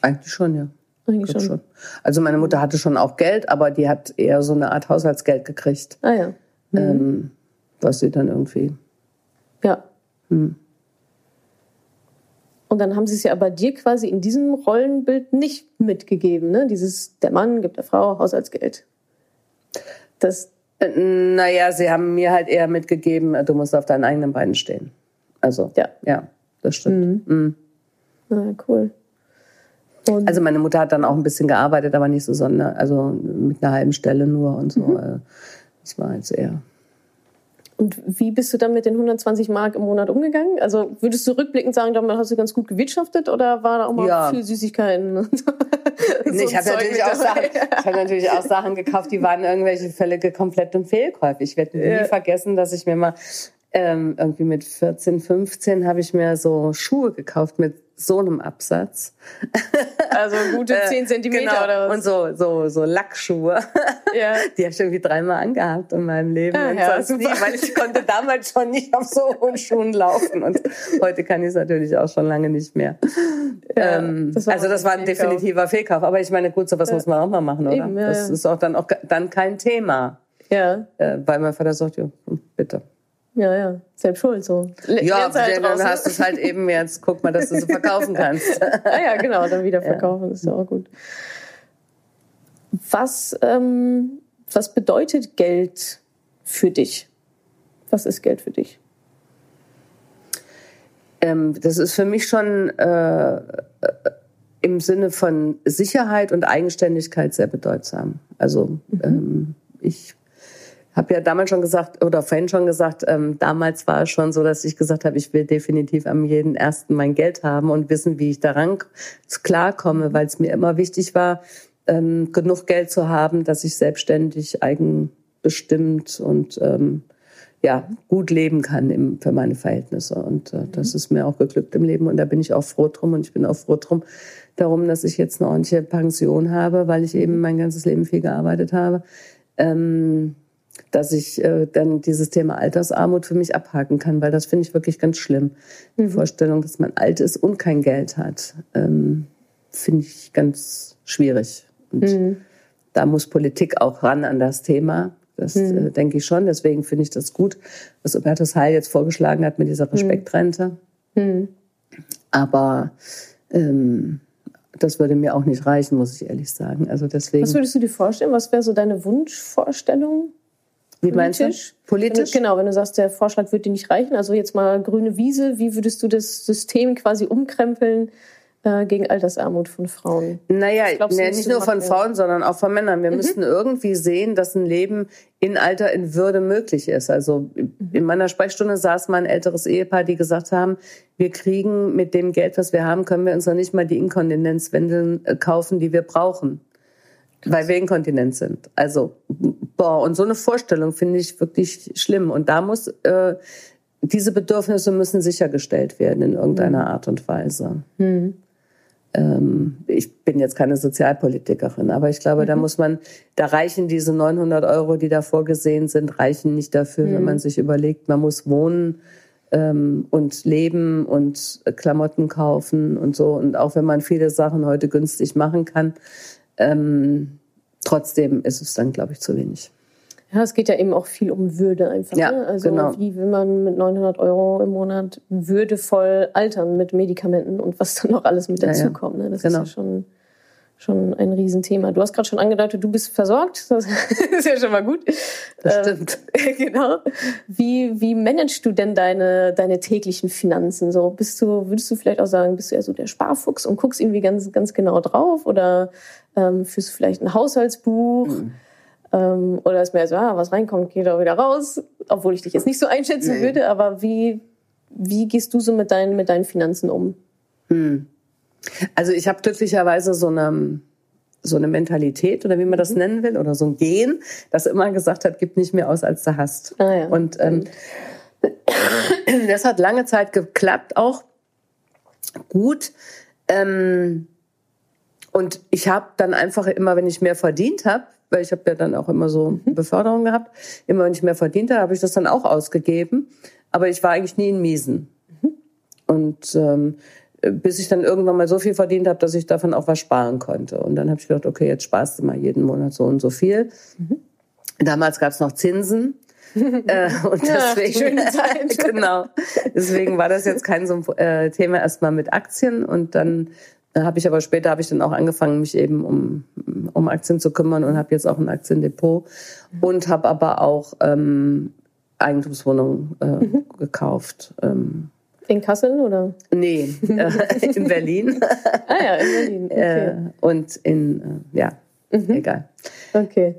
eigentlich schon, ja. Eigentlich schon. schon. Also meine Mutter hatte schon auch Geld, aber die hat eher so eine Art Haushaltsgeld gekriegt, Ah ja. ähm, was sie dann irgendwie. Ja. Und dann haben sie es ja aber dir quasi in diesem Rollenbild nicht mitgegeben, ne? Dieses, der Mann gibt der Frau Haushaltsgeld. Das, Äh, naja, sie haben mir halt eher mitgegeben, äh, du musst auf deinen eigenen Beinen stehen. Also, Ja. ja das stimmt. Mhm. na cool. Und Also meine Mutter hat dann auch ein bisschen gearbeitet, aber nicht so sonder, also mit einer halben Stelle nur und so. äh, Das war jetzt eher. Und wie bist du dann mit den 120 Mark im Monat umgegangen? Also würdest du rückblickend sagen, damit hast du ganz gut gewirtschaftet oder war da auch mal Ja. viel Süßigkeiten? und so? Nee, ich habe natürlich, auch dabei? Sachen- ich hab natürlich auch Sachen gekauft, die waren irgendwelche völlige kompletten Fehlkäufe. Ich werde nie Ja. vergessen, dass ich mir mal ähm, irgendwie mit 14, 15 habe ich mir so Schuhe gekauft mit so einem Absatz. Also gute 10 Zentimeter Genau. oder was? Und so, so, so Lackschuhe. Ja. Die habe ich irgendwie dreimal angehabt in meinem Leben. Ah, und ja, sonst nie, super. weil ich konnte damals schon nicht auf so hohen Schuhen laufen. Und heute kann ich es natürlich auch schon lange nicht mehr. Ja, ähm, das also das war ein Fehlkauf. definitiver Fehlkauf. Aber ich meine, gut, sowas muss man auch mal machen, oder? Eben, ja, das ja. ist auch dann auch dann kein Thema. Ja, Äh, weil mein Vater sagt, ja, hm, bitte. Ja, ja. Selbst schuld so. L- Ja, halt dann hast du es halt eben jetzt, guck mal, dass du sie verkaufen kannst. Ah ja, genau, dann wieder verkaufen, ist ja auch gut. Was, ähm, was bedeutet Geld für dich? Was ist Geld für dich? Ähm, das ist für mich schon äh, äh, im Sinne von Sicherheit und Eigenständigkeit sehr bedeutsam. Also ähm, ich habe ja damals schon gesagt, oder vorhin schon gesagt, ähm, damals war es schon so, dass ich gesagt habe, ich will definitiv am jeden ersten mein Geld haben und wissen, wie ich daran klarkomme, weil es mir immer wichtig war, ähm, genug Geld zu haben, dass ich selbstständig, eigenbestimmt und ähm, ja, gut leben kann im, für meine Verhältnisse. Und äh, das ist mir auch geglückt im Leben und da bin ich auch froh drum und ich bin auch froh drum darum, dass ich jetzt eine ordentliche Pension habe, weil ich eben mein ganzes Leben viel gearbeitet habe. Ähm, dass ich äh, dann dieses Thema Altersarmut für mich abhaken kann, weil das finde ich wirklich ganz schlimm. Die Vorstellung, dass man alt ist und kein Geld hat, ähm, finde ich ganz schwierig. Und da muss Politik auch ran an das Thema. Das äh, denke ich schon. Deswegen finde ich das gut, was Hubertus Heil jetzt vorgeschlagen hat mit dieser Respektrente. Aber ähm, das würde mir auch nicht reichen, muss ich ehrlich sagen. Also deswegen. Was würdest du dir vorstellen? Was wäre so deine Wunschvorstellung? Wie meinst du? Politisch? Wenn genau, wenn du sagst, der Vorschlag wird dir nicht reichen, also jetzt mal grüne Wiese, wie würdest du das System quasi umkrempeln äh, gegen Altersarmut von Frauen? Naja, nee, was nicht nur von Frauen, sondern auch von Männern. Mhm. Wir müssten irgendwie sehen, dass ein Leben in Alter in Würde möglich ist. Also Mhm. in meiner Sprechstunde saß mal ein älteres Ehepaar, die gesagt haben, wir kriegen mit dem Geld, was wir haben, können wir uns noch nicht mal die Inkontinenzwindeln äh, kaufen, die wir brauchen. Weil wir inkontinent sind. Also, boah, und so eine Vorstellung finde ich wirklich schlimm. Und da muss, äh, diese Bedürfnisse müssen sichergestellt werden in irgendeiner Art und Weise Ähm, ich bin jetzt keine Sozialpolitikerin, aber ich glaube, da muss man, da reichen diese 900 Euro, die da vorgesehen sind, reichen nicht dafür, wenn man sich überlegt, man muss wohnen ähm, und leben und Klamotten kaufen und so. Und auch wenn man viele Sachen heute günstig machen kann, ähm, trotzdem ist es dann, glaube ich, zu wenig. Ja, es geht ja eben auch viel um Würde einfach. Ja, ne? Also genau. wie will man mit 900 Euro im Monat würdevoll altern mit Medikamenten und was dann noch alles mit Ja, ja. dazukommt. Ne? Das Genau. ist ja schon, schon ein Riesenthema. Du hast gerade schon angedeutet, du bist versorgt. Das ist ja schon mal gut. Das Ähm, stimmt. genau. Wie, wie managst du denn deine, deine täglichen Finanzen? So, bist du, würdest du vielleicht auch sagen, bist du eher so der Sparfuchs und guckst irgendwie ganz, ganz genau drauf? Oder ähm, führst du vielleicht ein Haushaltsbuch? Mhm. Ähm, oder ist mehr so, ah, was reinkommt, geht auch wieder raus? Obwohl ich dich jetzt nicht so einschätzen Nee. würde, aber wie, wie gehst du so mit deinen, mit deinen Finanzen um? Also ich habe glücklicherweise so eine, so eine Mentalität oder wie man das Mhm. nennen will oder so ein Gen, das immer gesagt hat, gib nicht mehr aus, als du hast. Ah, ja. Und ähm, das hat lange Zeit geklappt, auch gut. Ähm, und ich habe dann einfach immer, wenn ich mehr verdient habe, weil ich habe ja dann auch immer so Mhm. Beförderung gehabt, immer wenn ich mehr verdient habe, habe ich das dann auch ausgegeben. Aber ich war eigentlich nie in Miesen. Mhm. Und ähm, bis ich dann irgendwann mal so viel verdient habe, dass ich davon auch was sparen konnte. Und dann habe ich gedacht, okay, jetzt sparst du mal jeden Monat so und so viel. Mhm. Damals gab es noch Zinsen. äh, und deswegen, schöne Zeit. genau. Deswegen war das jetzt kein so ein äh, Thema erstmal mit Aktien. Und dann äh, habe ich aber später habe ich dann auch angefangen, mich eben um, um Aktien zu kümmern und habe jetzt auch ein Aktiendepot und habe aber auch ähm, Eigentumswohnungen äh, Mhm. gekauft. Ähm, In Kassel oder? nee, äh, in Berlin Ah ja, in Berlin. Okay. äh, und in, äh, ja, egal. okay.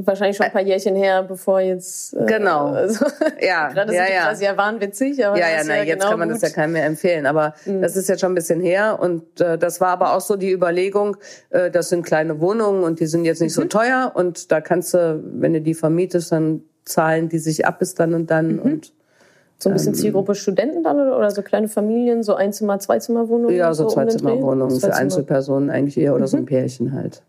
Wahrscheinlich schon ein paar Jährchen her, bevor jetzt. Äh, Genau. Also, Ja, gerade ja, ja. Preise ja wahnwitzig, aber Ja, das ja, ist nein, jetzt genau kann man das gut. Mhm. ja keinem mehr empfehlen. Aber das ist jetzt schon ein bisschen her. Und äh, das war aber auch so die Überlegung, äh, das sind kleine Wohnungen und die sind jetzt nicht Mhm. so teuer. Und da kannst du, wenn du die vermietest, dann zahlen die sich ab bis dann und dann. Mhm. Und So ein bisschen Zielgruppe Studenten dann oder, oder so kleine Familien, so Einzimmer, Zweizimmerwohnungen? ja, so, Dreh? Zweizimmerwohnungen für. Einzelpersonen eigentlich eher oder so ein Pärchen halt.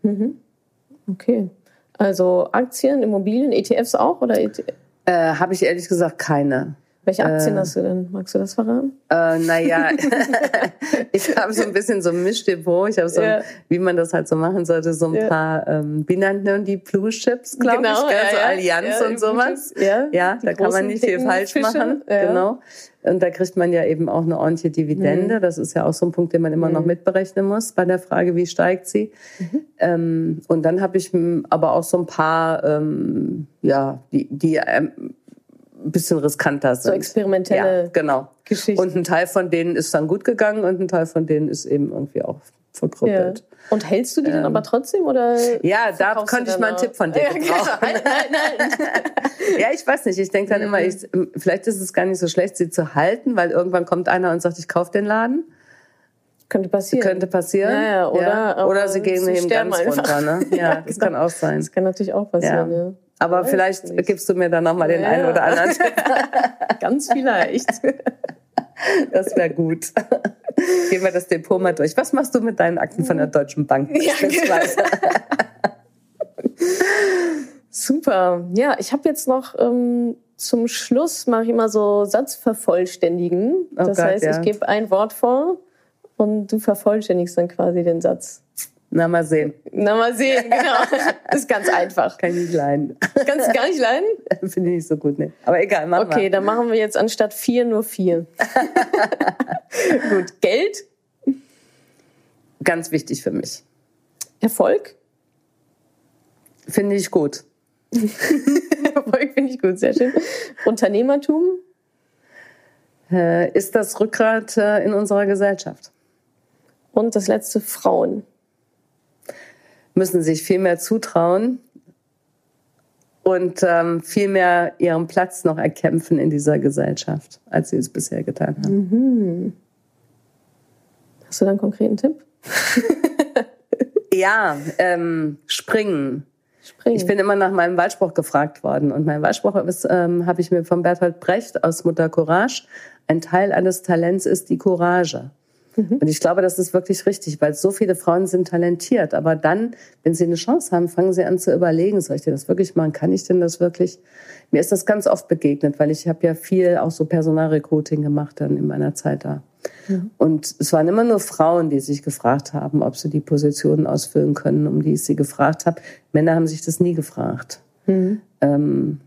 Okay. Also Aktien, Immobilien, ETFs auch oder ET Äh, Habe ich ehrlich gesagt keine. Welche Aktien hast du denn? Magst du das verraten? Äh, naja, ich habe so ein bisschen so ein Mischdepot. Ich habe so, Ja. wie man das halt so machen sollte, so ein Ja. paar, ähm, wie nannten wir die Blue Chips, glaube Genau, ich, ja, so. Allianz und sowas. Ja. ja da kann man nicht viel falsch Fische, machen. Genau. Und da kriegt man ja eben auch eine ordentliche Dividende. Mhm. Das ist ja auch so ein Punkt, den man immer noch mitberechnen muss bei der Frage, wie steigt sie. Mhm. Ähm, und dann habe ich m, aber auch so ein paar, ähm, ja, die, die ähm, ein bisschen riskanter sind. So experimentelle ja, genau. Geschichten. Und ein Teil von denen ist dann gut gegangen und ein Teil von denen ist eben irgendwie auch verkrüppelt. Ja. Und hältst du die dann aber trotzdem oder? Ja, da könnte ich mal einen? Tipp von dir ja. Genau. Nein, nein, nein. Ja, ich weiß nicht. Ich denke dann immer, ich, vielleicht ist es gar nicht so schlecht, sie zu halten, weil irgendwann kommt einer und sagt, ich kaufe den Laden. Könnte passieren. Könnte passieren. Ja, ja, oder- oder aber sie gehen sie eben ganz einfach. runter. Ne? Ja, das kann auch sein. Das kann natürlich auch passieren, ja. Aber Weiß vielleicht nicht. gibst du mir dann noch mal den Ja. einen oder anderen Tipp. Ganz vielleicht. Das wäre gut. Gehen wir das Depot mal durch. Was machst du mit deinen Akten von der Deutschen Bank? Ja, beispielsweise? Super. Ja, ich habe jetzt noch ähm, zum Schluss mache ich immer so Satzvervollständigen. Oh das Gott, heißt, ja. ich gebe ein Wort vor und du vervollständigst dann quasi den Satz. Na, mal sehen. Na, mal sehen, genau. Ist ganz einfach. Kann ich nicht leiden. Kannst du gar nicht leiden? Finde ich nicht so gut, ne. Aber egal, machen wir. Okay, dann machen wir jetzt anstatt vier nur vier. gut. Geld? Ganz wichtig für mich. Erfolg? Finde ich gut. Erfolg finde ich gut, sehr schön. Unternehmertum? Äh, ist das Rückgrat äh, in unserer Gesellschaft. Und das letzte, Frauen. Müssen sich viel mehr zutrauen und ähm, viel mehr ihren Platz noch erkämpfen in dieser Gesellschaft, als sie es bisher getan haben. Mhm. Hast du da einen konkreten Tipp? ja, ähm, springen. Springen. Ich bin immer nach meinem Wahlspruch gefragt worden. Und mein Wahlspruch ähm, habe ich mir von Bertolt Brecht aus Mutter Courage. Ein Teil eines Talents ist die Courage. Mhm. Und ich glaube, das ist wirklich richtig, weil so viele Frauen sind talentiert. Aber dann, wenn sie eine Chance haben, fangen sie an zu überlegen, soll ich denn das wirklich machen? Kann ich denn das wirklich? Mir ist das ganz oft begegnet, weil ich habe ja viel auch so Personalrecruiting gemacht dann in meiner Zeit da. Mhm. Und es waren immer nur Frauen, die sich gefragt haben, ob sie die Positionen ausfüllen können, um die ich sie gefragt habe. Männer haben sich das nie gefragt. Mhm. Ähm,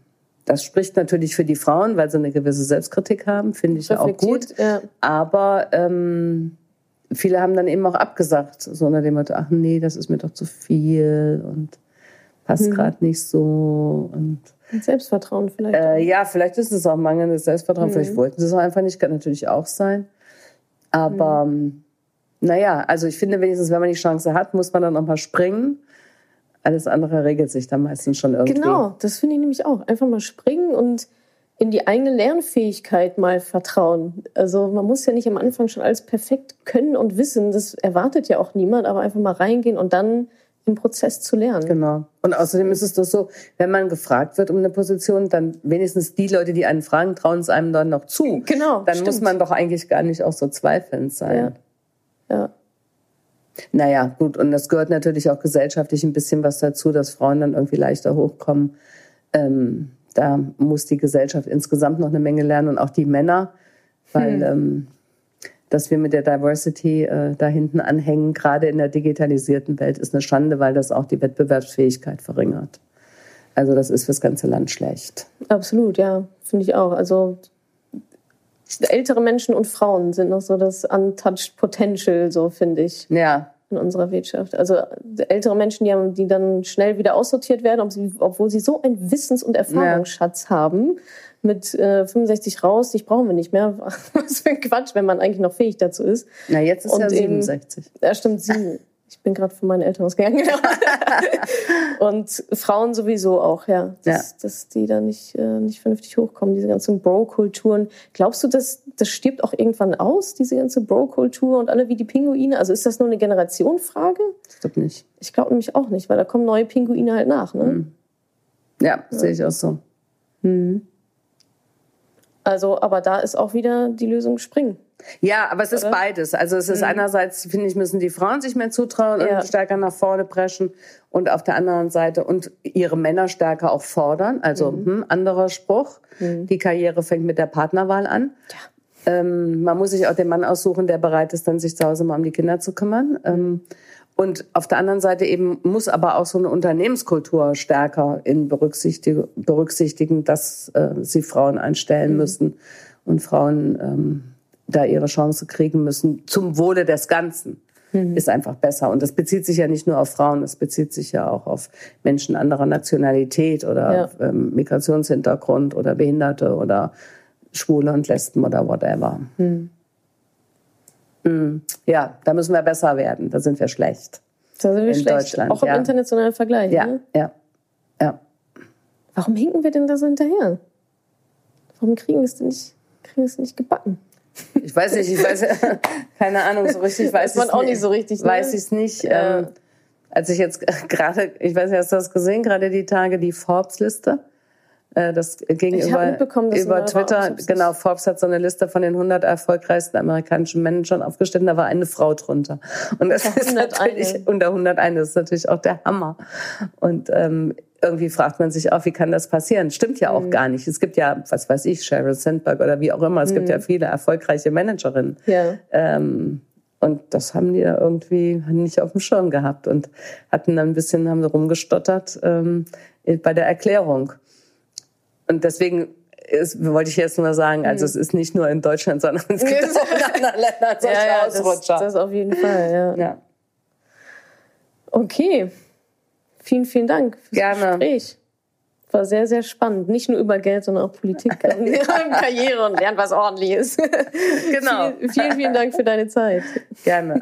das spricht natürlich für die Frauen, weil sie eine gewisse Selbstkritik haben, finde ich auch gut. Ja. Aber ähm, viele haben dann eben auch abgesagt, so unter dem Motto, ach nee, das ist mir doch zu viel und passt mhm. gerade nicht so. Und, und Selbstvertrauen vielleicht. Äh, ja, vielleicht ist es auch mangelndes Selbstvertrauen, mhm. vielleicht wollten sie es auch einfach nicht, kann natürlich auch sein. Aber mhm. naja, also ich finde wenigstens, wenn man die Chance hat, muss man dann auch mal springen alles andere regelt sich dann meistens schon irgendwie. Genau, das finde ich nämlich auch. Einfach mal springen und in die eigene Lernfähigkeit mal vertrauen. Also man muss ja nicht am Anfang schon alles perfekt können und wissen. Das erwartet ja auch niemand, aber einfach mal reingehen und dann im Prozess zu lernen. Genau. Und außerdem ist es doch so, wenn man gefragt wird um eine Position, dann wenigstens die Leute, die einen fragen, trauen es einem dann noch zu. Genau. Dann stimmt. muss man doch eigentlich gar nicht auch so zweifelnd sein. Ja. ja. Naja, gut, und das gehört natürlich auch gesellschaftlich ein bisschen was dazu, dass Frauen dann irgendwie leichter hochkommen. Ähm, da muss die Gesellschaft insgesamt noch eine Menge lernen und auch die Männer, weil hm. ähm, dass wir mit der Diversity äh, da hinten anhängen, gerade in der digitalisierten Welt, ist eine Schande, weil das auch die Wettbewerbsfähigkeit verringert. Also das ist fürs ganze Land schlecht. Absolut, ja, finde ich auch. Also ältere Menschen und Frauen sind noch so das untouched Potential, so finde ich. Ja. In unserer Wirtschaft. Also ältere Menschen, die, haben, die dann schnell wieder aussortiert werden, obwohl sie so einen Wissens- und Erfahrungsschatz ja. haben. Mit äh, 65 raus, dich brauchen wir nicht mehr. Was für ein Quatsch, wenn man eigentlich noch fähig dazu ist. Na, jetzt ist und ja 67. Ja, stimmt, sieben. Ich bin gerade von meinen Eltern ausgegangen. Genau. und Frauen sowieso auch, ja. Dass, ja. dass die da nicht, äh, nicht vernünftig hochkommen, diese ganzen Bro-Kulturen. Glaubst du, dass das stirbt auch irgendwann aus, diese ganze Bro-Kultur und alle wie die Pinguine? Also ist das nur eine Generationfrage? Ich glaube nicht. Ich glaube nämlich auch nicht, weil da kommen neue Pinguine halt nach, ne? Mhm. Ja, ja. sehe ich auch so. Mhm. Also, aber da ist auch wieder die Lösung springen. Ja, aber es ist beides. Also es ist mhm. einerseits, finde ich, müssen die Frauen sich mehr zutrauen ja. und stärker nach vorne preschen und auf der anderen Seite und ihre Männer stärker auch fordern. Also mhm. hm, anderer Spruch, mhm. die Karriere fängt mit der Partnerwahl an. Ja. Ähm, man muss sich auch den Mann aussuchen, der bereit ist, dann sich zu Hause mal um die Kinder zu kümmern. Ähm, und auf der anderen Seite eben muss aber auch so eine Unternehmenskultur stärker in berücksichtigen, berücksichtigen dass äh, sie Frauen einstellen mhm. müssen und Frauen ähm, da ihre Chance kriegen müssen zum Wohle des Ganzen. Mhm. Ist einfach besser. Und das bezieht sich ja nicht nur auf Frauen, das bezieht sich ja auch auf Menschen anderer Nationalität oder ja. ähm, Migrationshintergrund oder Behinderte oder Schwule und Lesben oder whatever. Mhm. Mhm. Ja, da müssen wir besser werden. Da sind wir schlecht. Da sind wir in schlecht. Auch im ja. internationalen Vergleich. Ja, ne? ja, ja. Warum hinken wir denn da so hinterher? Warum kriegen wir es denn nicht, kriegen wir es nicht gebacken? Ich weiß nicht, ich weiß, keine Ahnung, so richtig weiß ich es auch nicht so richtig. Ne? Weiß ich es nicht. Ja. Ähm, als ich jetzt gerade, ich weiß nicht, hast du das gesehen, gerade die Tage, die Forbes-Liste? Äh, das ging ich über, über Twitter. Genau, Forbes hat so eine Liste von den 100 erfolgreichsten amerikanischen Managern aufgestellt. Da war eine Frau drunter. Und das ist natürlich unter 101. Das ist natürlich auch der Hammer. Und ähm, irgendwie fragt man sich auch, wie kann das passieren? Stimmt ja auch mhm. gar nicht. Es gibt ja, was weiß ich, Sheryl Sandberg oder wie auch immer, es mhm. gibt ja viele erfolgreiche Managerinnen. Ja. Ähm, und das haben die ja irgendwie nicht auf dem Schirm gehabt und hatten dann ein bisschen, haben rumgestottert ähm, bei der Erklärung. Und deswegen ist, wollte ich jetzt nur sagen, also mhm. es ist nicht nur in Deutschland, sondern es gibt auch in anderen Ländern solche ja, ja, Ausrutscher. Das, das auf jeden Fall, ja. ja. Okay. Vielen, vielen Dank fürs Gerne. Gespräch. War sehr, sehr spannend. Nicht nur über Geld, sondern auch Politik und Karriere und lernt was ordentliches. Genau. vielen, vielen Dank für deine Zeit. Gerne.